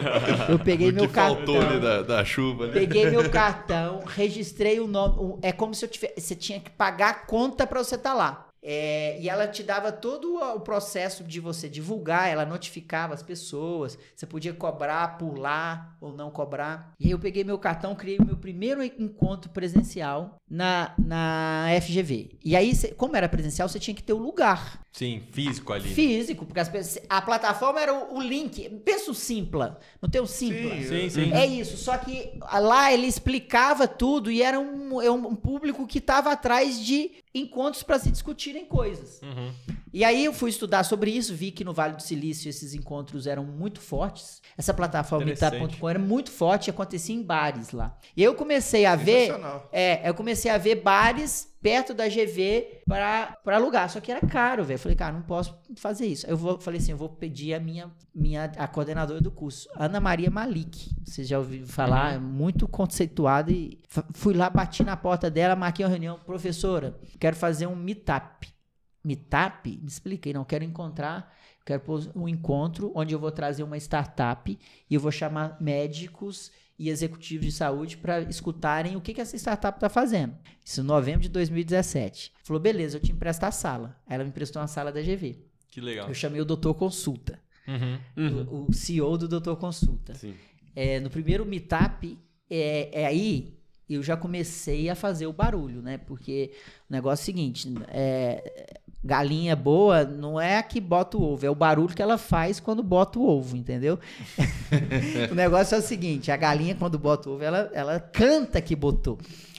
Eu peguei o meu cartão. ali da, da chuva, né? Peguei meu cartão, registrei o nome. É como se eu tivesse. Você tinha que pagar a conta pra você estar lá. É, e ela te dava todo o processo de você divulgar, ela notificava as pessoas, você podia cobrar por lá ou não cobrar. E aí eu peguei meu cartão, criei o meu primeiro encontro presencial na, na FGV. E aí, como era presencial, você tinha que ter o lugar Sim, físico ali. físico, porque as a plataforma era o, o link. Pensa o Simpla, não tem o Simpla? Sim, sim. É isso, só que lá ele explicava tudo e era um, é um público que estava atrás de encontros para se discutirem coisas. Uhum. E aí eu fui estudar sobre isso, vi que no Vale do Silício esses encontros eram muito fortes. Essa plataforma. Meetup.com era muito forte e acontecia em bares lá. E eu comecei a ver, é, eu comecei a ver bares perto da GV pra, pra alugar, só que era caro, velho. Falei, cara, não posso fazer isso. Eu vou, falei assim, eu vou pedir a minha, minha a coordenadora do curso, Ana Maria Malik. Você já ouviu falar? É muito conceituada e fui lá, bati na porta dela, marquei uma reunião, professora, quero fazer um meetup. Meetup? Me expliquei, não quero encontrar, quero pôr um encontro onde eu vou trazer uma startup e eu vou chamar médicos e executivos de saúde para escutarem o que, que essa startup está fazendo. Isso em novembro de 2017. Falou, beleza, eu te empresto a sala. Aí ela me emprestou uma sala da GV. Que legal. Eu chamei o doutor Consulta, Uhum. Uhum. o, o CEO do doutor Consulta. Sim. É, no primeiro meetup, é, é aí eu já comecei a fazer o barulho, né? Porque o negócio é o seguinte: é, galinha boa não é a que bota o ovo, é o barulho que ela faz quando bota o ovo, entendeu? o negócio é o seguinte: a galinha, quando bota o ovo, ela, ela canta que botou.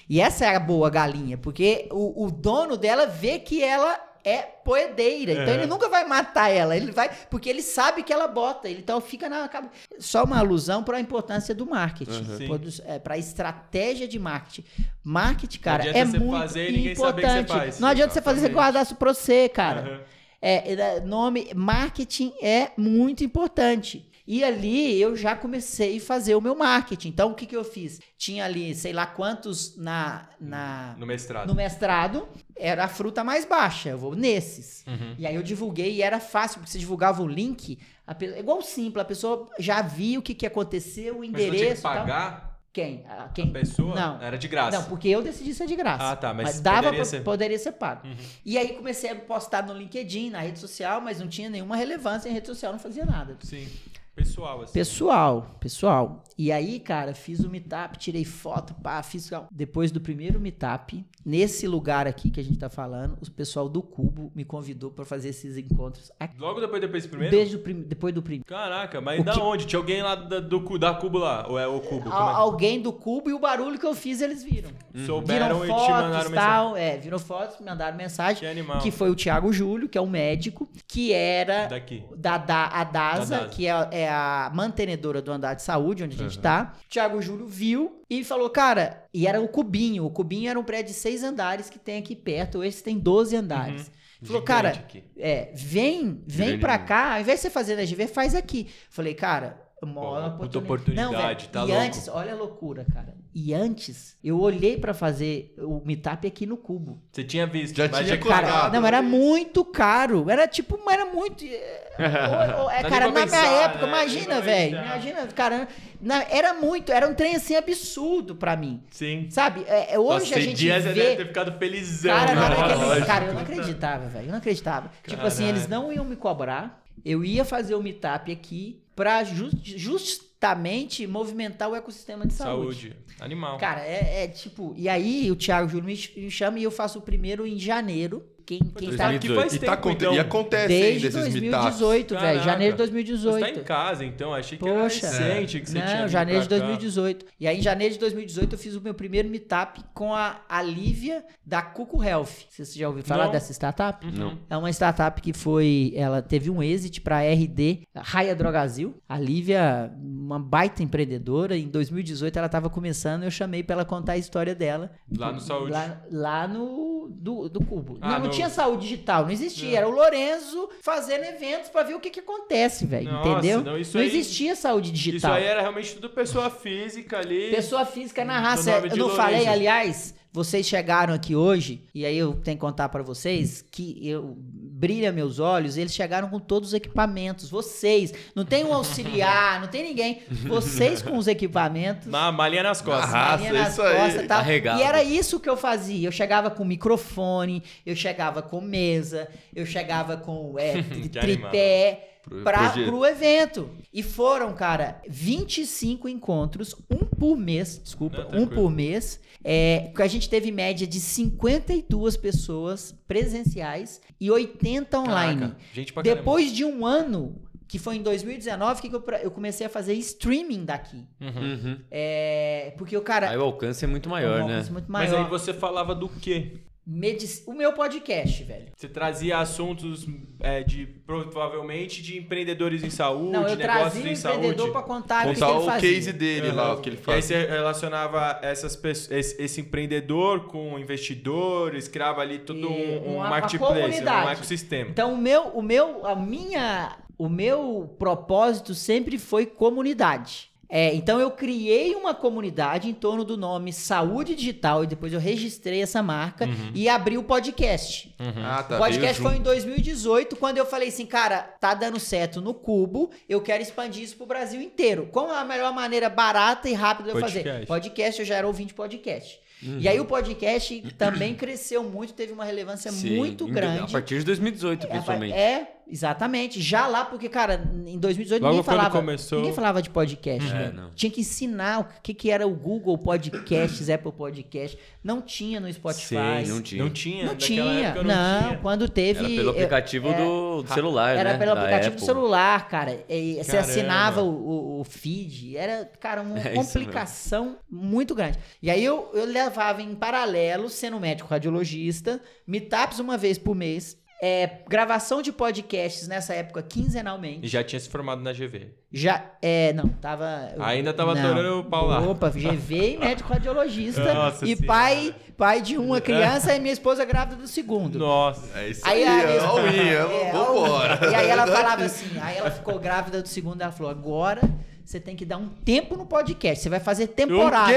E essa é a boa galinha, porque o, o dono dela vê que ela é poedeira. Então É. ele nunca vai matar ela. Ele vai. Porque ele sabe que ela bota. Ele então fica na cabeça. Só uma alusão para a importância do marketing. Uhum. É, para a estratégia de marketing. Marketing, cara, é muito fazer importante. faz. Não adianta você fazer você guardar isso pra você, cara. Uhum. É, nome, marketing é muito importante. E ali eu já comecei a fazer o meu marketing. Então o que, que eu fiz? Tinha ali, sei lá quantos na, na, No mestrado. no mestrado, era a fruta mais baixa. Eu vou nesses. Uhum. E aí eu divulguei e era fácil, porque você divulgava o link, a pe- igual simples, a pessoa já via o que, que aconteceu, o Mas você tinha que endereço. pagar Quem? A, a quem? pessoa? Não. Era de graça. Não, porque eu decidi ser de graça. Ah, tá, mas dava poderia pra- ser. poderia ser pago. Uhum. E aí comecei a postar no LinkedIn, na rede social, mas não tinha nenhuma relevância em rede social, não fazia nada. Sim. Pessoal, assim. Pessoal, pessoal. E aí, cara, fiz o meetup, tirei foto, pá, fiz. Depois do primeiro meetup, nesse lugar aqui que a gente tá falando, o pessoal do Cubo me convidou pra fazer esses encontros aqui. Logo depois, depois desse primeiro? Desde o prim- depois do primeiro. Caraca, mas O da que- onde? Tinha alguém lá da, do, da Cubo lá? Ou é o Cubo? É? Alguém do Cubo e o barulho que eu fiz, eles viram. Souberam Viram e te mandaram fotos e mensagem. tal. É, viram fotos, me mandaram mensagem. Que animal. Que foi o Thiago Júlio, que é um médico, que era Daqui. da, da a DASA, Da DASA. que é, é a mantenedora do andar de saúde, onde a gente tá. Thiago Júlio viu e falou, cara, e era o Cubinho. O Cubinho era um prédio de seis andares que tem aqui perto. Esse tem 12 andares. Falou, Gigante cara, é, vem, vem pra cá, ao invés de você fazer na GV, faz aqui. Falei, cara, Puta oportunidade. oportunidade, Não, velho, tá e louco. antes, olha a loucura, cara. E antes, eu olhei pra fazer o meetup aqui no Cubo. Você tinha visto, Já mas tinha colocado. Cara, não, era né? muito caro. Era tipo, era muito. é, ou- ou- é, cara, na pra minha pensar, época, né? imagina, velho. pensar. Imagina, cara. na- era muito, era um trem assim absurdo pra mim. Sim. Sabe? É, é, hoje Nossa, a gente dia você vê. deve ter ficado felizão. Cara, né? não era aquele- Lógico. cara, eu não acreditava, velho. Eu não acreditava. Tipo assim, Caralho. eles não iam me cobrar. Eu ia fazer o meetup aqui pra ju- justamente movimentar o ecossistema de saúde. Saúde. Animal. Cara, é, é tipo. E aí o Thiago ch- me chama e eu faço o primeiro em janeiro. Quem, quem tá que faz E, tá, tempo, então. e acontece desde ainda esses meetups. 2018, velho. Janeiro de Você tá 2018. em casa, então. Achei que Poxa. era recente que você Não, tinha vindo janeiro de pra cá. 2018. E aí, em janeiro de 2018, eu fiz o meu primeiro meetup com a, a Lívia da Cuco Health. Você já ouviu falar Não. dessa startup? Não. É uma startup que foi. Ela teve um exit para RD, Raia Drogazil. A Lívia, uma baita empreendedora. Em 2018 ela estava começando. Eu chamei para ela contar a história dela. Lá no Saúde. Lá, lá no. Do, do Cubo. Ah, não, não no- tinha saúde digital, não existia. Não. Era o Lorenzo fazendo eventos para ver o que, que acontece, velho. Entendeu? não, isso não aí- existia saúde Isso digital. aí era realmente tudo pessoa física ali. Pessoa física na raça. Eu não Lorenzo. falei, aliás, vocês chegaram aqui hoje, e aí eu tenho que contar pra vocês que eu brilha meus olhos, eles chegaram com todos os equipamentos. Vocês, não tem um auxiliar, não tem ninguém. Vocês com os equipamentos. Na malinha nas costas. Ah, malinha nas isso aí. costas e tal. Arregado. E era isso que eu fazia. Eu chegava com microfone, eu chegava com mesa, eu chegava com é, tripé Projeto. pro evento. E foram, cara, 25 encontros, um por mês, desculpa, Não, um tranquilo. por mês. É, que a gente teve média de 52 pessoas presenciais e 80 online. Caraca, gente pra caramba. Depois de um ano, que foi em 2019, que, que eu, eu comecei a fazer streaming daqui. Uhum. É, porque o cara. Aí o alcance é muito maior, um né? alcance muito Mas maior. aí você falava do quê? Medici- O meu podcast, velho. Você trazia assuntos é, de provavelmente de empreendedores em saúde, Não, eu negócios em empreendedor saúde. pra contar, o que, que Contar ele o fazia. case dele Aham. lá, o que ele E aí faz. você relacionava essas pessoas, esse, esse empreendedor com investidores, criava ali todo E um, um uma- uma marketplace, um ecossistema. Então, o meu, o meu, a minha, o meu propósito sempre foi comunidade. É, então eu criei uma comunidade em torno do nome Saúde Digital e depois eu registrei essa marca e abri o podcast. Ah, tá. o podcast foi em junto. 2018, quando eu falei assim, cara, tá dando certo no Cubo, eu quero expandir isso pro Brasil inteiro. Qual é a melhor maneira barata e rápida de eu fazer? Podcast. Eu já era ouvinte de podcast. Uhum. E aí o podcast também cresceu muito, teve uma relevância Sim, muito grande. A partir de 2018, É, principalmente. É, exatamente. Já lá, porque, cara, em 2018 Logo ninguém falava, começou- ninguém falava de podcast. É, velho. não. Tinha que ensinar o que, que era o Google Podcasts, Apple Podcast. Não tinha no Spotify. Sim, não tinha. Não tinha, Não naquela tinha. época Não, tinha. quando teve. Era pelo eu- aplicativo é, do, do celular, Era né? pelo Da aplicativo do Apple. celular, cara. E você Caramba. assinava o, o- o feed. Era, cara, uma É complicação muito grande. E aí eu, eu levava em paralelo, sendo médico radiologista, meetups uma vez por mês. É, gravação de podcasts nessa época quinzenalmente. E já tinha se formado na GV. Já, é, não, tava. Ainda tava não. atorando o pau lá. Opa, GV e médico radiologista. Nossa e Senhora. pai, pai de uma criança e minha esposa grávida do segundo. Nossa. É isso Aí aí, a minha é, vambora. E aí ela falava assim, aí ela ficou grávida do segundo, ela falou, agora você tem que dar um tempo no podcast, você vai fazer temporada.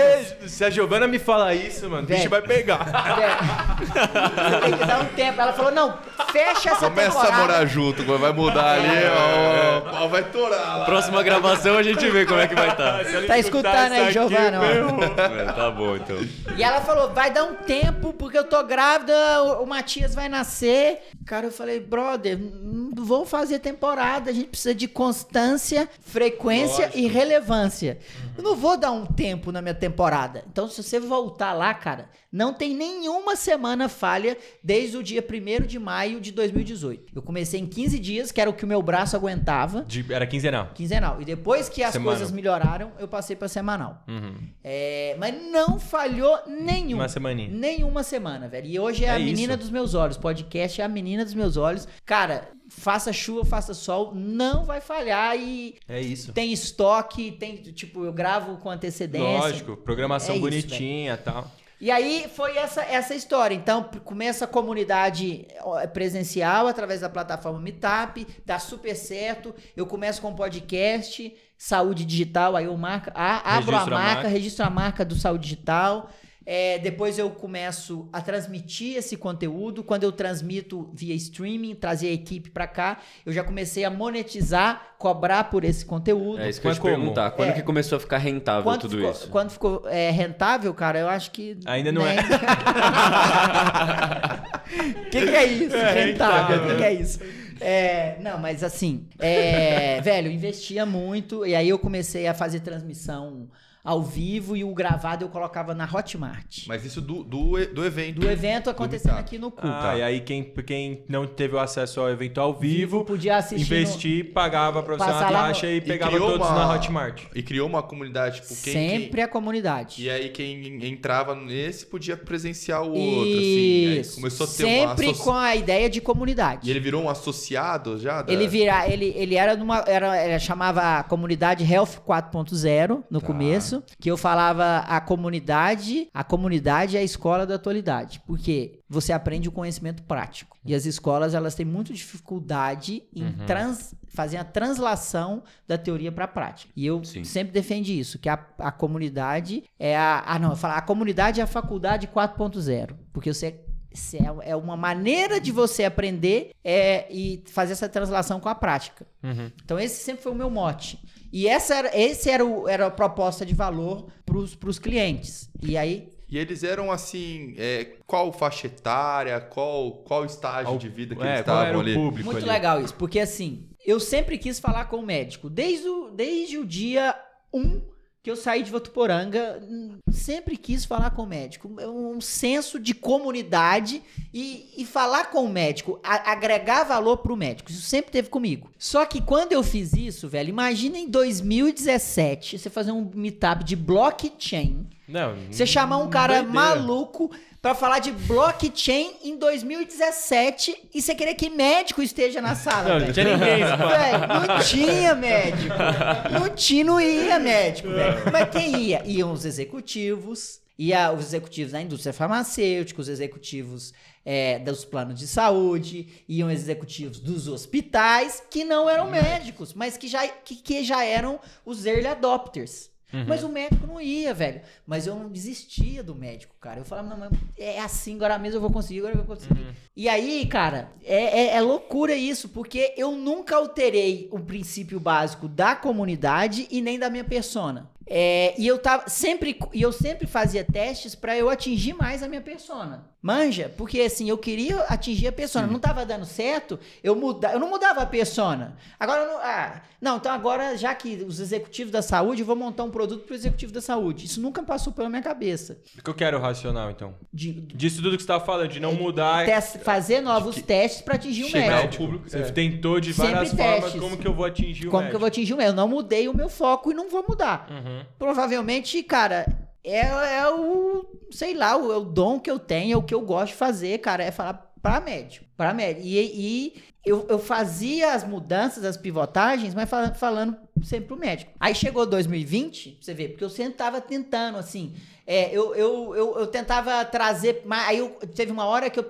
Se a Giovana me falar isso, mano, o bicho vai pegar. Você tem que dar um tempo. Ela falou, não, fecha essa Começa temporada. a morar junto, vai mudar ali, ó, o pau vai torar lá. Próxima gravação a gente vê como é que vai estar. Tá escutar escutando aí, Giovana, ó. ferrou. tá bom, então. E ela falou, vai dar um tempo, porque eu tô grávida, o, o Matias vai nascer. Cara, eu falei, brother, não vou fazer temporada, a gente precisa de constância, frequência Lógico. e relevância. Eu não vou dar um tempo na minha temporada. Então, se você voltar lá, cara, não tem nenhuma semana falha desde o dia 1 de maio de 2018. Eu comecei em 15 dias, que era o que o meu braço aguentava. De- Era quinzenal. Quinzenal. E depois que as Semanal. coisas melhoraram, eu passei pra semanal. Uhum. É, mas não falhou nenhum. Uma semaninha. Nenhuma semana, velho. E hoje é, É a menina isso. dos meus olhos. Podcast é a menina dos meus olhos. Cara, faça chuva, faça sol, não vai falhar. E É isso. tem estoque, tem, tipo, eu gravo com antecedência. Lógico, programação É bonitinha e tal. E aí foi essa, essa história. Então começa a comunidade presencial através da plataforma Meetup, dá super certo. Eu começo com podcast saúde digital, aí eu marca, a, abro a a marca, marca. registro a marca do saúde digital. É, depois eu começo a transmitir esse conteúdo. Quando eu transmito via streaming, trazer a equipe para cá, eu já comecei a monetizar, cobrar por esse conteúdo. É isso que eu ia te perguntar. Quando É. que começou a ficar rentável Quando tudo ficou, isso? quando ficou é, rentável, cara, eu acho que. Ainda não né? é. O que, que é isso? É, rentável. O que, que é isso? É, não, mas assim, é, velho, eu investia muito e aí eu comecei a fazer transmissão ao vivo e o gravado eu colocava na Hotmart. Mas isso do, do, do evento. Do evento acontecendo Meetup. aqui no CU. Ah, e aí quem, quem não teve o acesso ao evento ao vivo, podia assistir. no- investir, pagava pra você uma lá no- taxa e E pegava criou todos uma- na Hotmart. E criou uma comunidade, tipo, quem, Sempre a comunidade. quem- E aí quem entrava nesse podia presenciar o outro, assim. Isso. começou a ter Sempre uma com a ideia de comunidade. E ele virou um associado já? da- Ele vira, ele, ele era numa, era, era chamava a comunidade Health 4.0 no Tá. começo, que eu falava a comunidade, a comunidade é a escola da atualidade, porque você aprende o conhecimento prático. E as escolas, elas têm muita dificuldade em Uhum. trans, fazer a translação da teoria para a prática. E eu Sim. sempre defendi isso, que a, a comunidade é a, ah não, eu falo, a comunidade é a faculdade 4.0, porque você é, é uma maneira de você aprender é, e fazer essa translação com a prática. Uhum. Então esse sempre foi o meu mote. E essa era, esse era, o, era a proposta de valor para os clientes. E aí, E eles eram assim, é, qual faixa etária, qual, qual estágio Ao- de vida que é, eles estavam o ali? público muito ali? legal isso, porque assim, eu sempre quis falar com o médico. Desde o, desde o dia 1 que eu saí de Votuporanga, sempre quis falar com o médico. Um senso de comunidade e, e falar com o médico, a- agregar valor pro médico. Isso sempre teve comigo. Só que quando eu fiz isso, velho, imagina em 2017 você fazer um meetup de blockchain. Não, Você chamar um cara doideira. maluco pra falar de blockchain em 2017 e você querer que médico esteja na sala. Não, não velho. tinha ninguém. fala. Velho, não tinha médico. Não tinha, não ia médico, velho. Mas quem ia? Iam os executivos, ia os executivos da indústria farmacêutica, os executivos é, dos planos de saúde, iam executivos dos hospitais, que não eram médicos, mas que já, que, que já eram os early adopters. Mas o médico não ia, velho. Mas eu não desistia do médico, cara. Eu falava, não, mas é assim, agora mesmo eu vou conseguir, agora eu vou conseguir. E aí, cara, é, é- é loucura isso, porque eu nunca alterei o princípio básico da comunidade e nem da minha persona. É, e eu tava sempre e eu sempre fazia testes pra eu atingir mais a minha persona. Manja, porque assim, eu queria atingir a persona, não tava dando certo, eu muda, eu não mudava a persona. Agora eu não, ah, não, então agora já que os executivos da saúde, eu vou montar um produto pro executivo da saúde. Isso nunca passou pela minha cabeça. O que eu quero racional, então? De, Disso tudo que você tava falando, de não mudar. teste- fazer novos testes pra atingir o chegar médico. ao público. Você é. tentou de Sempre várias formas testes. como que eu vou atingir o Como que eu vou atingir o meu? Eu não mudei o meu foco e não vou mudar. Uhum. Provavelmente, cara, é, é o, sei lá, o, é o dom que eu tenho, é o que eu gosto de fazer, cara, é falar pra médico. Pra médico. E, e eu, eu fazia as mudanças, as pivotagens, mas fala- falando sempre pro médico. Aí chegou 2020, pra você ver, porque eu sempre tava tentando, assim, é, eu, eu, eu, eu tentava trazer. Aí eu, teve uma hora que eu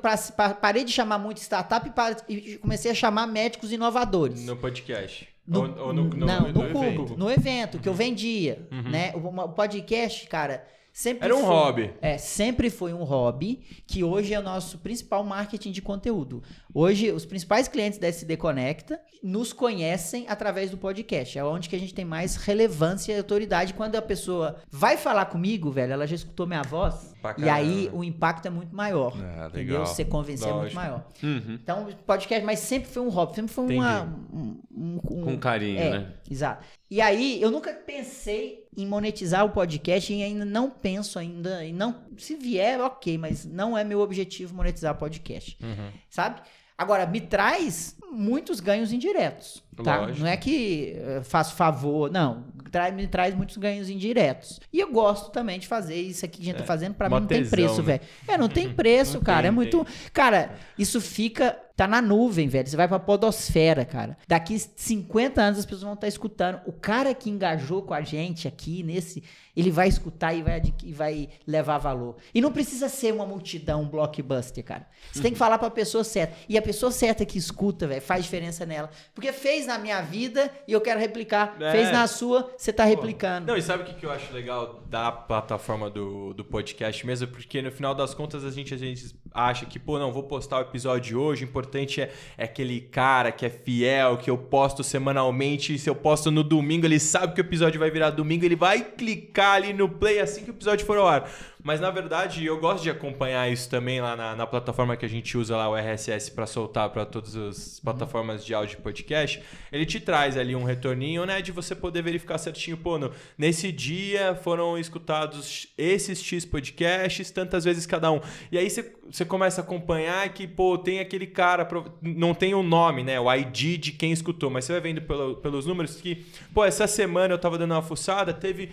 parei de chamar muito startup e comecei a chamar médicos inovadores. No podcast. No- ou, ou no, no, não, no, Cubo, evento. no evento que eu vendia, Uhum. né? O, o podcast, cara, sempre Era um foi- hobby. É, sempre foi um hobby que hoje é o nosso principal marketing de conteúdo. Hoje, os principais clientes da SD Conecta nos conhecem através do podcast. É onde que a gente tem mais relevância e autoridade. Quando a pessoa vai falar comigo, velho, ela já escutou minha voz. Pra E aí o impacto é muito maior. Ah, entendeu? Você convencer é muito Lógico. maior. Uhum. Então, podcast, mas sempre foi um hobby, sempre foi uma, um, um- um- Com carinho, é, né? Exato. E aí, eu nunca pensei em monetizar o podcast e ainda não penso ainda. E não, se vier, ok, mas não é meu objetivo monetizar o podcast. Uhum. Sabe? Agora, me traz muitos ganhos indiretos. Tá? Lógico. Não é que eh, faço favor, não. Tra me traz muitos ganhos indiretos. E eu gosto também de fazer isso aqui que a gente tá fazendo. Pra mim não tem tesão, preço, né? velho. É, não tem preço, cara. tem, é muito. Cara, isso fica. Tá na nuvem, velho. Você vai pra podosfera, cara. Daqui 50 anos as pessoas vão estar escutando. O cara que engajou com a gente aqui nesse, ele vai escutar e vai, e vai levar valor. E não precisa ser uma multidão, um blockbuster, cara. Você tem que falar pra pessoa certa. E a pessoa certa que escuta, velho, faz diferença nela. Porque fez na minha vida e eu quero replicar. É. Fez na sua, você tá replicando. Não, e sabe o que, que eu acho legal da plataforma do, do podcast mesmo? Porque no final das contas a gente, a gente acha que, pô, não, vou postar o episódio hoje, o importante é, é aquele cara que é fiel, que eu posto semanalmente, se eu posto no domingo, ele sabe que o episódio vai virar domingo, ele vai clicar ali no play assim que o episódio for ao ar. Mas na verdade, eu gosto de acompanhar isso também lá na, na plataforma que a gente usa lá, o RSS, para soltar para todas as plataformas de áudio e podcast. Ele te traz ali um retorninho, né, de você poder verificar certinho, pô, no, nesse dia foram escutados esses X podcasts, tantas vezes cada um. E aí você, começa a acompanhar que, pô, tem aquele cara, não tem o nome, né, o ID de quem escutou, mas você vai vendo pelo- pelos números que, pô, essa semana eu tava dando uma fuçada, teve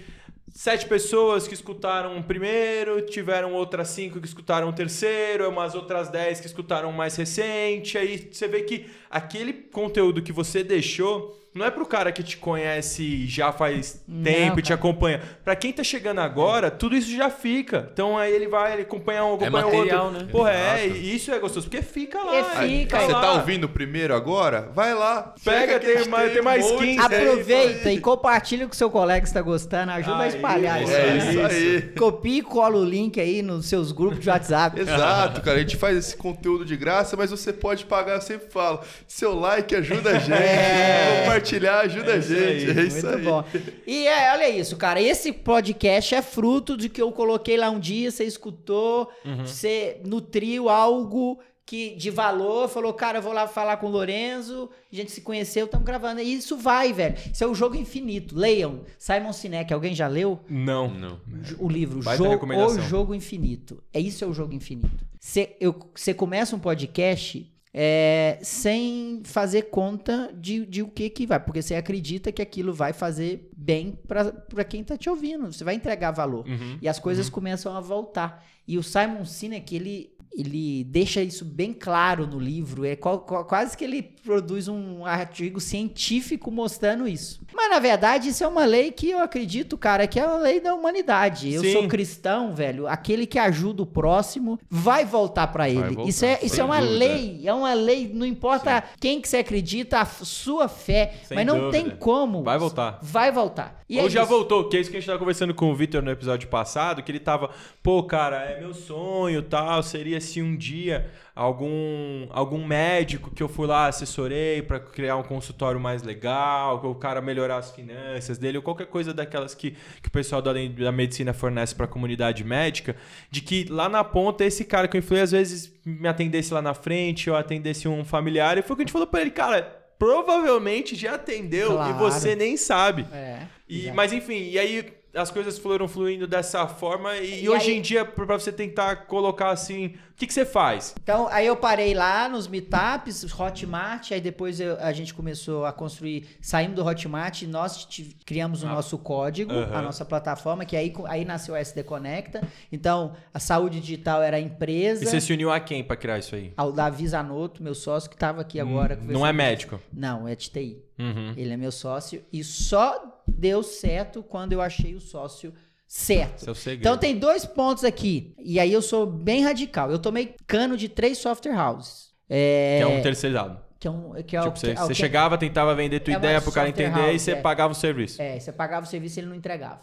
sete pessoas que escutaram o primeiro, tiveram outras cinco que escutaram o terceiro, umas outras dez que escutaram o mais recente. Aí você vê que aquele conteúdo que você deixou não é pro cara que te conhece já faz Não, tempo e te acompanha. Pra quem tá chegando agora, tudo isso já fica. Então aí ele vai, ele acompanha um, acompanha o material, outro. né? Porra, é, Exato. e isso é gostoso, porque fica lá. É, Aí fica. Você lá. tá ouvindo primeiro agora? Vai lá. Pega, a gente tem mais- tem mais um monte 15 aí, Aproveita e compartilha com o seu colega que está gostando. Ajuda a Aí, espalhar isso. É aí. isso aí. Copia e cola o link aí nos seus grupos de WhatsApp. Exato, cara. A gente faz esse conteúdo de graça, mas você pode pagar, eu sempre falo. Seu like ajuda a gente. É. Compartilhar ajuda É a gente. aí. É isso Muito aí. bom. E é, olha isso, cara. Esse podcast é fruto de que eu coloquei lá um dia, você escutou, Uhum. você nutriu algo que de valor, falou, cara, eu vou lá falar com o Lorenzo, a gente se conheceu, estamos gravando. E isso vai, velho. Isso é o jogo infinito. Leiam. Simon Sinek, alguém já leu? Não. Não. o livro Baita jogo, O. Jogo Infinito. É isso é o Jogo Infinito. Você começa um podcast é, sem fazer conta de, de o que que vai, porque você acredita que aquilo vai fazer bem para quem tá te ouvindo. Você vai entregar valor. Uhum. E as coisas começam a voltar. E o Simon Sinek, ele, ele deixa isso bem claro no livro. É quase que ele produz um artigo científico mostrando isso. Mas, na verdade, isso é uma lei que eu acredito, cara, que é a lei da humanidade. Eu Sim. sou cristão, velho. Aquele que ajuda o próximo vai voltar pra ele. voltar, isso é, isso é uma dúvida. lei. É uma lei. Não importa quem que você acredita, a sua fé. Sem mas não dúvida. tem como. Vai voltar. Vai voltar. E Ou é já isso. voltou, que é isso que a gente tava conversando com o Victor no episódio passado, que ele tava, pô, cara, é meu sonho tal, seria se um dia algum algum médico que eu fui lá, assessorei pra criar um consultório mais legal, o cara melhorar as finanças dele, ou qualquer coisa daquelas que, que o pessoal da, da medicina fornece pra comunidade médica, de que lá na ponta esse cara que eu influei às vezes me atendesse lá na frente, ou atendesse um familiar, e foi o que a gente falou pra ele, cara, provavelmente já atendeu e Claro. você nem sabe. É. E, mas enfim, e aí as coisas foram fluindo dessa forma e, E hoje aí- em dia, pra pra você tentar colocar assim, o que, que você faz? Então, aí eu parei lá nos meetups, Hotmart, aí depois eu- a gente começou a construir, saímos do Hotmart, nós criamos o nosso código, Ah. Aham. a nossa plataforma, que aí, aí nasceu a SD Conecta. Então, a saúde digital era a empresa. E você se uniu a quem pra criar isso aí? Ao Davi Zanotto, meu sócio, que estava aqui agora. Hum, Não é médico. Não, é de TI. Uhum. Ele é meu sócio e só deu certo quando eu achei o sócio certo. É o. Então tem dois pontos aqui. E aí eu sou bem radical. Eu tomei cano de três software houses. É, Que é um terceirizado. que é um- que é o Tipo, que- você, é o você que- chegava, tentava vender tua É ideia pro cara entender e house, você é. pagava o serviço. É, você pagava o serviço e ele não entregava.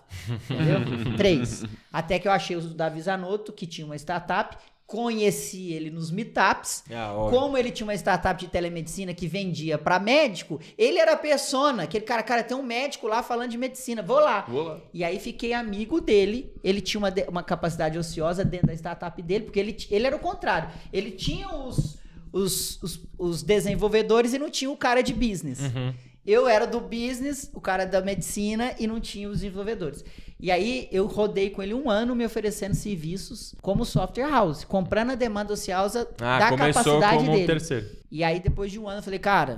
Entendeu? Três. Até que eu achei o Davi Zanotto, que tinha uma startup. Conheci ele nos meetups. Ah. Como ele tinha uma startup de telemedicina que vendia pra médico, ele era a persona. Aquele cara, cara, tem um médico lá falando de medicina, vou lá. Vou lá. E aí fiquei amigo dele. Ele tinha uma, uma capacidade ociosa dentro da startup dele, porque ele, ele era o contrário. Ele tinha os, os, os, os desenvolvedores e não tinha o cara de business. Uhum. Eu era do business, o cara da medicina e não tinha os desenvolvedores. E aí eu rodei com ele um ano me oferecendo serviços como software house, comprando a demanda ociosa Ah, da começou capacidade como dele. terceiro. E aí, depois de um ano, eu falei, cara,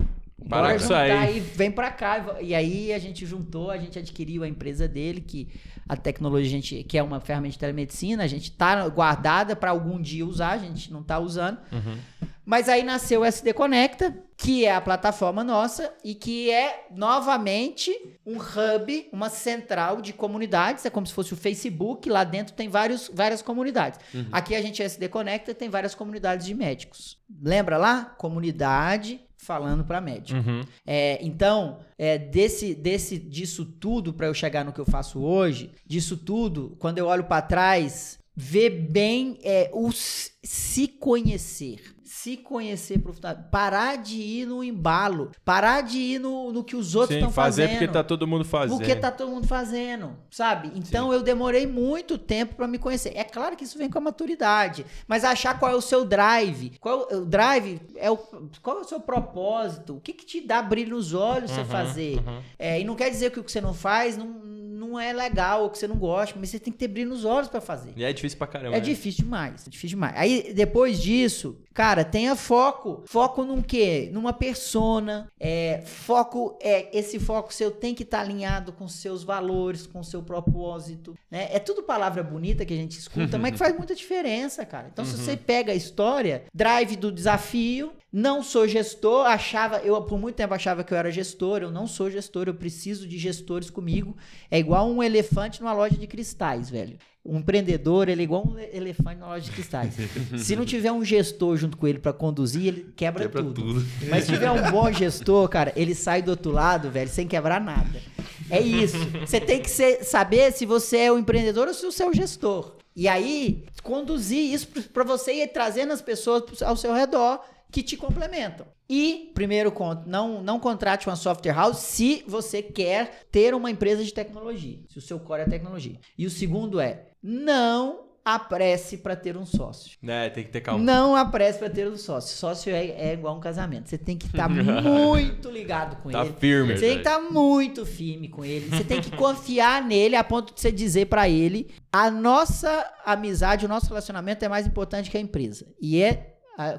Para com isso juntar aí. e vem pra cá. E aí a gente juntou, a gente adquiriu a empresa dele, que a tecnologia, a gente, que é uma ferramenta de telemedicina, a gente tá guardada para algum dia usar, a gente não tá usando. Uhum. Mas aí nasceu o SD Conecta, que é a plataforma nossa e que é novamente um hub, uma central de comunidades. É como se fosse o Facebook, lá dentro tem vários, várias comunidades. Uhum. Aqui a gente é SD Conecta tem várias comunidades de médicos. Lembra lá? Comunidade falando para médico. Uhum. É, então, é, desse, desse, disso tudo para eu chegar no que eu faço hoje, disso tudo, quando eu olho para trás, ver bem é, o se conhecer se conhecer profundamente, parar de ir no embalo, parar de ir no, no que os outros estão fazendo. fazer porque tá todo mundo fazendo. Porque tá todo mundo fazendo, sabe? Então Sim. eu demorei muito tempo para me conhecer. É claro que isso vem com a maturidade, mas achar qual é o seu drive, qual é o drive é o qual é o seu propósito, o que que te dá brilho nos olhos uhum, você fazer. Uhum. É, e não quer dizer que o que você não faz não não é legal ou que você não gosta, mas você tem que ter brilho nos olhos para fazer. E é difícil pra caramba. É né? difícil demais, é difícil demais. Aí depois disso, cara, tenha foco. Foco num quê? Numa persona. É, foco é esse foco seu tem que estar tá alinhado com seus valores, com seu propósito, né? É tudo palavra bonita que a gente escuta, mas que faz muita diferença, cara. Então uhum. se você pega a história, drive do desafio, não sou gestor, achava, eu por muito tempo achava que eu era gestor, eu não sou gestor, eu preciso de gestores comigo. É igual um elefante numa loja de cristais, velho. Um empreendedor, ele é igual um elefante numa loja de cristais. se não tiver um gestor junto com ele para conduzir, ele quebra, quebra tudo. tudo. Mas se tiver um bom gestor, cara, ele sai do outro lado, velho, sem quebrar nada. É isso. Você tem que ser, saber se você é o empreendedor ou se você é o gestor. E aí, conduzir isso para você ir trazendo as pessoas ao seu redor que te complementam. E, primeiro não, não contrate uma software house se você quer ter uma empresa de tecnologia, se o seu core é tecnologia. E o segundo é, não apresse para ter um sócio. É, tem que ter calma. Não apresse para ter um sócio. Sócio é, é igual um casamento. Você tem que estar tá muito ligado com tá ele. Firme. Você tem que estar tá muito firme com ele. Você tem que confiar nele a ponto de você dizer para ele: a nossa amizade, o nosso relacionamento é mais importante que a empresa. E é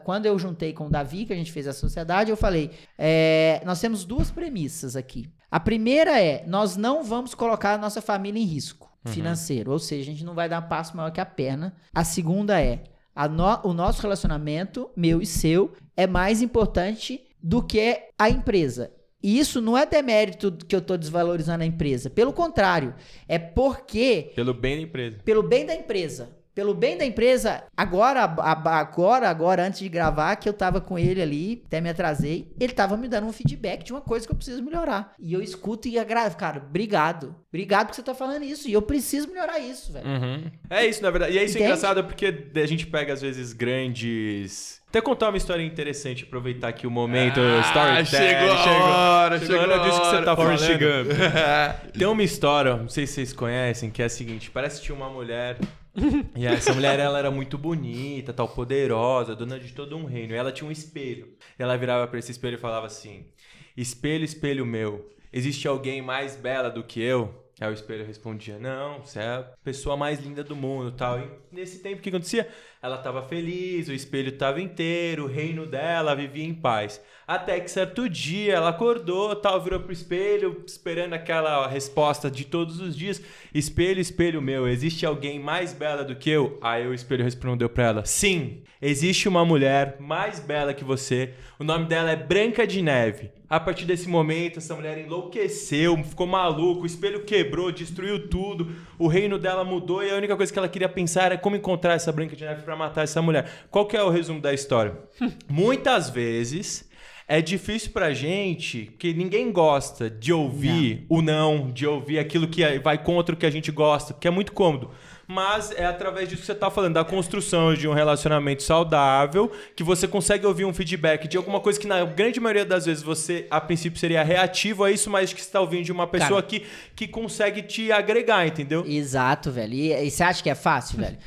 quando eu juntei com o Davi, que a gente fez a sociedade, eu falei: é, nós temos duas premissas aqui. A primeira é: nós não vamos colocar a nossa família em risco uhum. financeiro, ou seja, a gente não vai dar um passo maior que a perna. A segunda é: no, o nosso relacionamento, meu e seu, é mais importante do que a empresa. E isso não é demérito que eu estou desvalorizando a empresa. Pelo contrário, é porque. Pelo bem da empresa. Pelo bem da empresa pelo bem da empresa, agora, agora, agora, antes de gravar, que eu tava com ele ali, até me atrasei, ele tava me dando um feedback de uma coisa que eu preciso melhorar. E eu escuto e agravo, cara, obrigado. Obrigado que você tá falando isso. E eu preciso melhorar isso, velho. Uhum. É isso, na verdade. E é isso Entende? engraçado porque a gente pega, às vezes, grandes. Até contar uma história interessante, aproveitar aqui o momento. Ah, storytelling. Chegou a hora, chegou, chegou a hora disso que você tá falando. Chegando. Tem uma história, não sei se vocês conhecem, que é a seguinte: parece que tinha uma mulher e essa mulher, ela era muito bonita, tal, poderosa, dona de todo um reino. E ela tinha um espelho. E ela virava para esse espelho e falava assim: Espelho, espelho meu, existe alguém mais bela do que eu? Aí o espelho respondia: Não, você é a pessoa mais linda do mundo, tal. E nesse tempo o que acontecia? Ela estava feliz, o espelho estava inteiro, o reino dela vivia em paz. Até que certo dia ela acordou, tal, virou pro espelho, esperando aquela resposta de todos os dias: Espelho, espelho meu, existe alguém mais bela do que eu? Aí o espelho respondeu para ela: Sim, existe uma mulher mais bela que você. O nome dela é Branca de Neve. A partir desse momento, essa mulher enlouqueceu, ficou maluca, o espelho quebrou, destruiu tudo, o reino dela mudou e a única coisa que ela queria pensar era como encontrar essa Branca de Neve para matar essa mulher. Qual que é o resumo da história? Muitas vezes é difícil pra gente, que ninguém gosta de ouvir não. o não, de ouvir aquilo que é, vai contra o que a gente gosta, porque é muito cômodo. Mas é através disso que você tá falando, da construção de um relacionamento saudável, que você consegue ouvir um feedback de alguma coisa que na grande maioria das vezes você, a princípio, seria reativo a isso, mas que você tá ouvindo de uma pessoa Cara, que, que consegue te agregar, entendeu? Exato, velho. E, e você acha que é fácil, velho?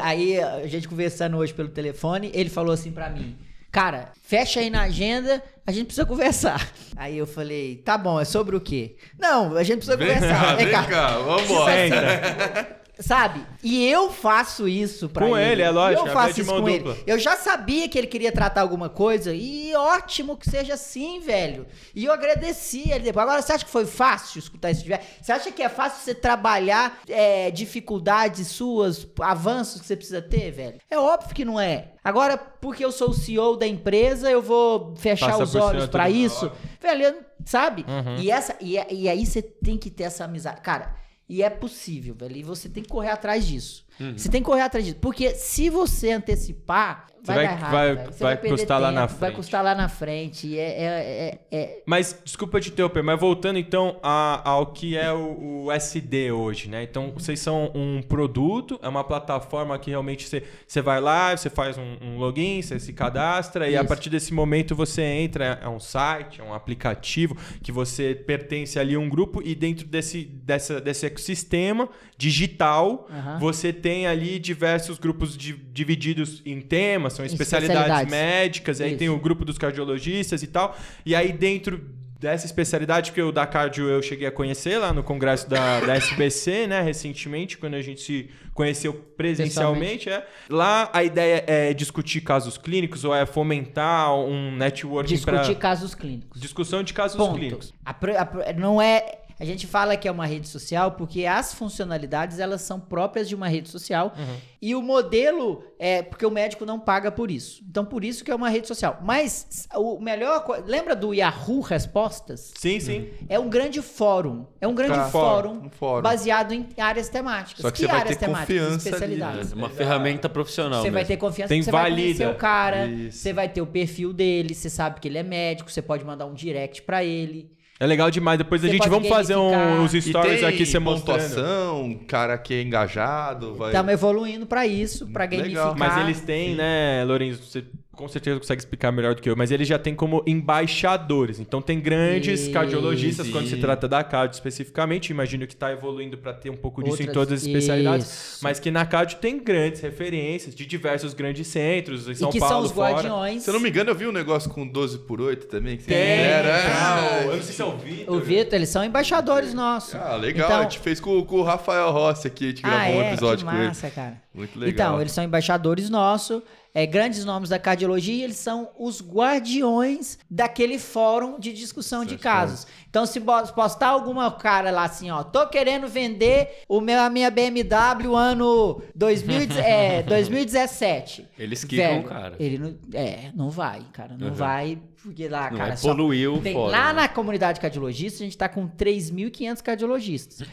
Aí, a gente conversando hoje pelo telefone, ele falou assim para mim cara, fecha aí na agenda, a gente precisa conversar. Aí eu falei, tá bom, é sobre o quê? Não, a gente precisa vem conversar. Cá, vem cá, cá vambora. Sabe? E eu faço isso pra Com ele. ele, é lógico, Eu é faço isso com dupla. ele. Eu já sabia que ele queria tratar alguma coisa e ótimo que seja assim, velho. E eu agradeci ele depois. Agora, você acha que foi fácil escutar isso de velho? Você acha que é fácil você trabalhar é, dificuldades suas, avanços que você precisa ter, velho? É óbvio que não é. Agora, porque eu sou o CEO da empresa, eu vou fechar Passa os olhos na isso? Velho, sabe? Uhum. E, essa, e, e aí você tem que ter essa amizade. Cara, e é possível, velho. E você tem que correr atrás disso. Você tem que correr atrás disso. Porque se você antecipar, vai, vai- dar errado. vai-. Você vai perder custar lá na tempo, Vai frente. custar lá na frente. É, é, é, é- Mas, desculpa te interromper, mas voltando então a- ao que é o, o SD hoje, né? Então, vocês são um produto, é uma plataforma que realmente você, você vai lá, você faz um, um login, você se cadastra, e a Isso. partir desse momento você entra, é um site, é um aplicativo, que você pertence ali a um grupo, e dentro desse, dessa, desse ecossistema digital, Aham. você tem ali diversos grupos di- divididos em temas, são especialidades, Especialidades. médicas, aí Isso. tem o grupo dos cardiologistas e tal. E aí dentro dessa especialidade, que o da cardio eu cheguei a conhecer lá no congresso da, da SBC, né, recentemente, quando a gente se conheceu presencialmente, é. Lá a ideia é discutir casos clínicos ou é fomentar um networking para discutir casos clínicos. discussão de casos Ponto. clínicos. A a não é. A gente fala que é uma rede social porque as funcionalidades elas são próprias de uma rede social Uhum. e o modelo é porque o médico não paga por isso. Então por isso que é uma rede social. Mas o melhor, lembra do Yahoo Respostas? Sim, sim. É um grande fórum. É um grande Tá. fórum, Um fórum. baseado em áreas temáticas. Só que você vai áreas ter temáticas? confiança ali, Especialidades. É uma ferramenta profissional Você vai mesmo. ter confiança, Tem você vai valida. conhecer o cara, Isso. você vai ter o perfil dele, você sabe que ele é médico, você pode mandar um direct pra ele. É legal demais. Depois a Você gente pode vamos fazer gamificar. uns E stories tem aqui você mostrando. pontuação, cara que é engajado, vai... Estamos evoluindo pra isso, pra Legal. gamificar. Mas eles têm, né, Lourenço, você com certeza consegue explicar melhor do que eu, mas eles já têm como embaixadores. Então tem grandes Isso. cardiologistas quando se trata da cardio especificamente. Imagino que está evoluindo para ter um pouco disso em Outras- todas as especialidades. Isso. Mas que na cardio tem grandes referências de diversos grandes centros em São e que Paulo, são os fora. guardiões. Se eu não me engano, eu vi um negócio com 12 por 8 também. Que Tem, era, ah, eu não sei se é o Vitor. O Vitor, eles são embaixadores nossos. Ah, legal. Então- a gente fez com, com o Rafael Rossi aqui, a gente ah, gravou um é? episódio que com ele. massa, cara. Muito legal. Então, eles são embaixadores nossos, é, grandes nomes da cardiologia, e eles são os guardiões daquele fórum de discussão de Certo. casos. Então, se postar alguma cara lá assim, ó, tô querendo vender o meu, a minha BMW ano 2000, e- é, 2017. Eles quicam o cara. Ele não, é, não vai, cara, não Uhum. vai, porque lá, Não cara, só- poluir o tem- fórum, lá né? na comunidade cardiologista, a gente tá com 3.500 cardiologistas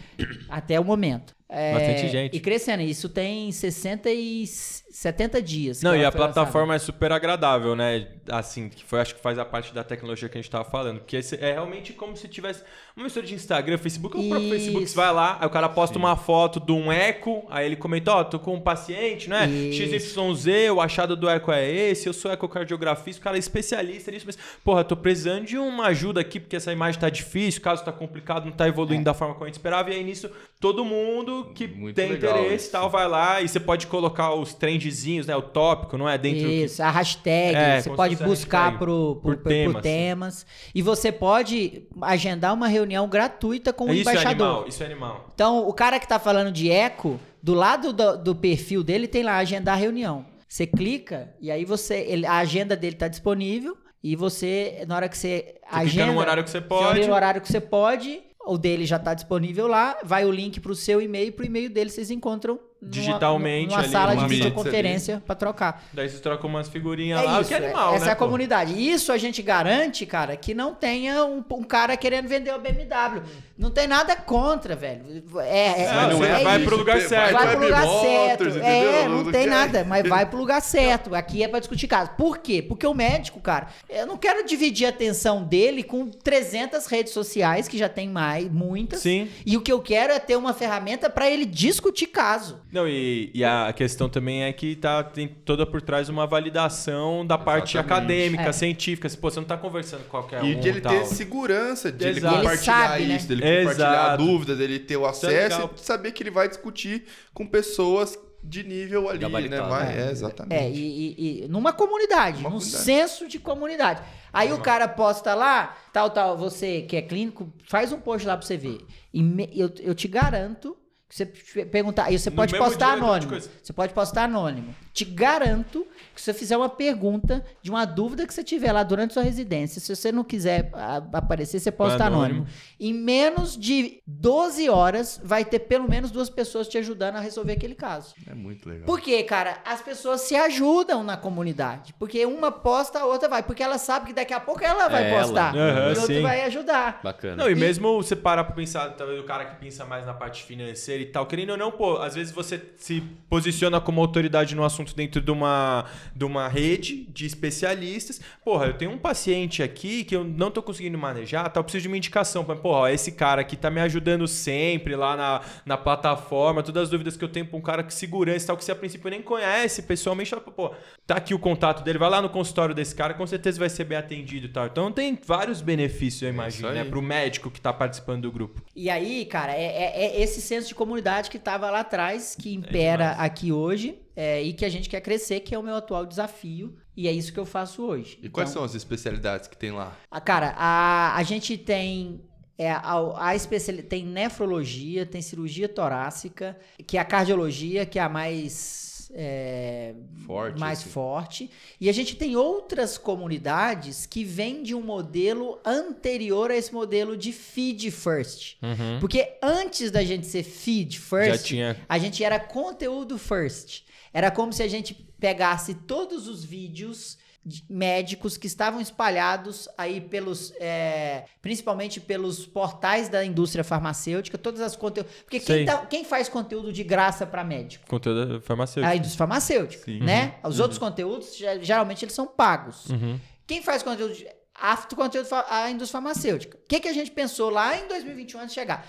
até o momento. É, Bastante gente. E crescendo, isso tem 60 e 70 dias. Não, e a foi lançada. plataforma é super agradável, né? Assim, que foi, acho que faz a parte da tecnologia que a gente tava falando. Porque é realmente como se tivesse uma mistura de Instagram, Facebook, ou o próprio Isso. Facebook. Você vai lá, aí o cara posta uma foto de um eco, aí ele comenta, ó, tô com um paciente, né? Isso. XYZ, o achado do eco é esse, eu sou ecocardiografista, o cara é especialista nisso, mas, porra, tô precisando de uma ajuda aqui, porque essa imagem tá difícil, o caso tá complicado, não tá evoluindo da forma como a gente esperava, e aí nisso, todo mundo que Muito tem interesse e isso. tal, vai lá e você pode colocar os trendzinhos, né? O tópico, não é? Dentro que- Isso, a hashtag, É, você pode buscar hashtag. pro, Por por, por- por temas. temas. E você pode agendar uma reunião gratuita com o Isso é embaixador. animal, isso é animal. Então, o cara que tá falando de eco, do lado do, do perfil dele tem lá agendar reunião. Você clica e aí você. ele- a agenda dele tá disponível. E você, na hora que você, clica agenda. no horário que você Você pode. no horário que você pode. O dele já tá disponível lá. Vai o link pro seu e-mail. Pro e-mail dele vocês encontram Digitalmente numa ali, sala uma de videoconferência pra trocar. Daí você troca umas figurinhas É lá, isso, que é animal, essa né? é a pô? comunidade. E Isso a gente garante, cara, que não tenha um, um cara querendo vender o BMW. Não tem nada contra, velho. É, é, Não, não é- vai isso, pro lugar vai certo. Vai pro pro lugar certo. Motors, É, não Não tem quer- nada, mas vai pro lugar certo. Aqui é pra discutir caso. Por quê? Porque o médico, cara, eu não quero dividir a atenção dele com 300 redes sociais, que já tem mais, muitas. Sim. E o que eu quero é ter uma ferramenta pra ele discutir caso. Não, e, e a questão também é que tá, tem toda por trás uma validação da parte Exatamente. acadêmica, É. científica. Pô, você não tá conversando com qualquer E um de ele tal. ter segurança, de ele Exato. compartilhar Ele sabe, né? isso, dele compartilhar a Exato. dúvida, dele ter o é acesso legal. e saber que ele vai discutir com pessoas de nível ali, né? Gabaritado. Vai- É. é, exatamente. É, e, e- e numa comunidade, Uma num comunidade. senso de comunidade. Aí o cara posta lá, tal, tal, você que é clínico, faz um post lá pra você ver. E me- eu, eu te garanto Você perguntar, aí você No pode postar anônimo. Você pode postar anônimo. Te garanto que se você fizer uma pergunta de uma dúvida que você tiver lá durante sua residência, se você não quiser a- aparecer, você posta Anônimo. anônimo. Em menos de 12 horas, vai ter pelo menos duas pessoas te ajudando a resolver aquele caso. É muito legal. Por quê, cara? As pessoas se ajudam na comunidade. Porque uma posta, a outra vai. Porque ela sabe que daqui a pouco ela vai É ela. postar. Aham, e outra sim. vai ajudar. Bacana. Não, e mesmo você parar pra pensar, talvez o cara que pensa mais na parte financeira e tal, querendo ou não, pô, às vezes você se posiciona como autoridade no assunto dentro de uma, de uma rede de especialistas. Porra, eu tenho um paciente aqui que eu não tô conseguindo manejar, tal, eu preciso de uma indicação. Porra, ó, esse cara aqui tá me ajudando sempre lá na, na plataforma, todas as dúvidas que eu tenho pra um cara que segurança e tal, que você a princípio nem conhece pessoalmente, fala, pô, tá aqui o contato dele, vai lá no consultório desse cara, com certeza vai ser bem atendido e tal. Então tem vários benefícios, eu imagino, isso né, pro médico que tá participando do grupo. E aí, cara, é, é- é esse senso de comunidade que tava lá atrás, que impera aqui hoje, é, e que a gente quer crescer, que é o meu atual desafio. E é isso que eu faço hoje. E quais Então, são as especialidades que tem lá? a- Cara, a, a gente tem. É, a, a especiali- tem nefrologia, tem cirurgia torácica, que é a cardiologia, que é a mais. é, Forte, mais assim. forte. E a gente tem outras comunidades que vêm de um modelo anterior a esse modelo de feed first. Porque antes da gente ser feed first, Já tinha. a gente era conteúdo first. Era como se a gente pegasse todos os vídeos de- médicos que estavam espalhados aí pelos, é, principalmente pelos portais da indústria farmacêutica, todas as conteúdos. Porque quem, tá- quem faz conteúdo de graça para médico? Conteúdo farmacêutico. A indústria farmacêutica, Sim. né? Os outros conteúdos, ge- geralmente, eles são pagos. Uhum. Quem faz conteúdo de after conteúdo a indústria farmacêutica. O que, que a gente pensou lá em 2021 antes de chegar?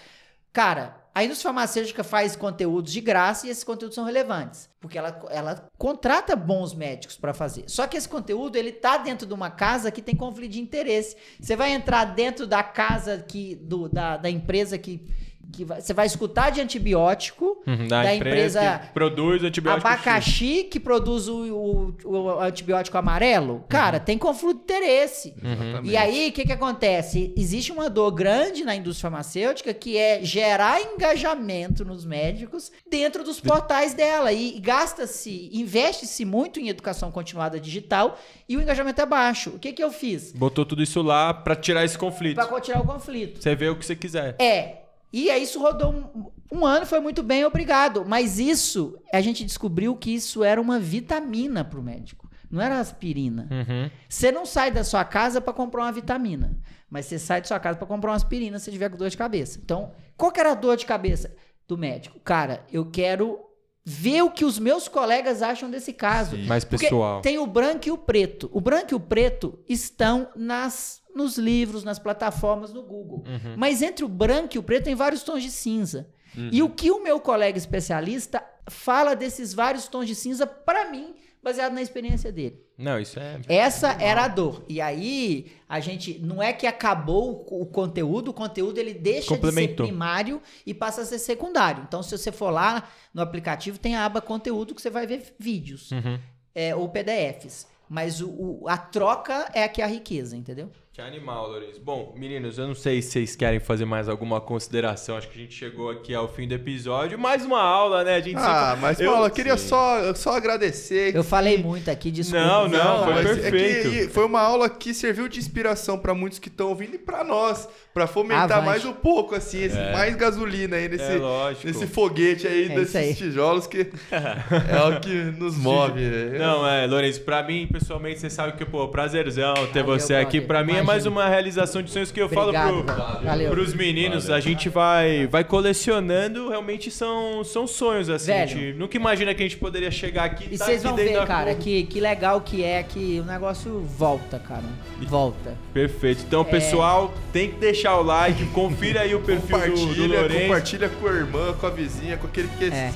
Cara, a indústria farmacêutica faz conteúdos de graça e esses conteúdos são relevantes, porque ela, ela contrata bons médicos para fazer. Só que esse conteúdo ele tá dentro de uma casa que tem conflito de interesse. Você vai entrar dentro da casa que do, da, da empresa que, que você vai escutar de antibiótico, Uhum, da empresa que produz antibiótico. X. abacaxi que produz o, o- o antibiótico amarelo. Cara, tem conflito de interesse. Exatamente. E aí, o que, que acontece? Existe uma dor grande na indústria farmacêutica que é gerar engajamento nos médicos dentro dos portais dela. E gasta-se, investe-se muito em educação continuada digital e o engajamento é baixo. O que, que eu fiz? Botou tudo isso lá pra tirar esse conflito. Para tirar o conflito. Você vê o que você quiser. É. E aí isso rodou um, um ano, foi muito bem, obrigado. Mas isso, a gente descobriu que isso era uma vitamina pro médico. Não era aspirina. Uhum. Você não sai da sua casa para comprar uma vitamina, mas você sai da sua casa para comprar uma aspirina se tiver com dor de cabeça. Então, qual que era a dor de cabeça do médico? Cara, eu quero ver o que os meus colegas acham desse caso. Mais Porque pessoal. tem o branco e o preto. O branco e o preto estão nas nos livros, nas plataformas, no Google. Uhum. Mas entre o branco e o preto tem vários tons de cinza. E o que o meu colega especialista fala desses vários tons de cinza para mim, baseado na experiência dele. Não, isso é. Essa era a dor. E aí, a gente não é que acabou o, conteúdo, o conteúdo ele deixa de ser primário e passa a ser secundário. Então, se você for lá no aplicativo, tem a aba conteúdo que você vai ver vídeos Uhum. é, ou PDFs. Mas o, o- a troca é aqui a riqueza, entendeu? Que animal, Lourenço. Bom, meninos, eu não sei se vocês querem fazer mais alguma consideração. Acho que a gente chegou aqui ao fim do episódio. Mais uma aula, né? A gente Ah, sempre- mas Eu- Paula, eu queria Sim. só, só agradecer. Eu falei muito aqui, desculpa. Não, não, foi mas perfeito. É que foi uma aula que serviu de inspiração pra muitos que estão ouvindo e pra nós, Pra fomentar Avante. mais um pouco, assim, esse- mais gasolina aí nesse, É nesse foguete aí É desses aí. tijolos que é o que nos move. Não, é, Lourenço, pra mim, pessoalmente, você sabe que, pô, prazerzão ter Valeu, você aqui. Pra mim é mais uma realização de sonhos que eu Obrigado, falo pro, velho. Valeu. pros meninos. A gente vai, vai colecionando, realmente são, são sonhos, assim. Velho. A gente nunca imagina que a gente poderia chegar aqui E tá vocês vão ver, cara, que, que legal que é que o negócio volta, cara. Volta. Perfeito. É. Então, pessoal, tem que deixar o like, confira aí o perfil do, do Compartilha, Lourenço. compartilha com a irmã, com a vizinha, com aquele que é, É.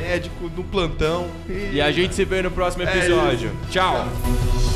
médico, no plantão. E a gente se vê no próximo É episódio. isso. Tchau. Tchau.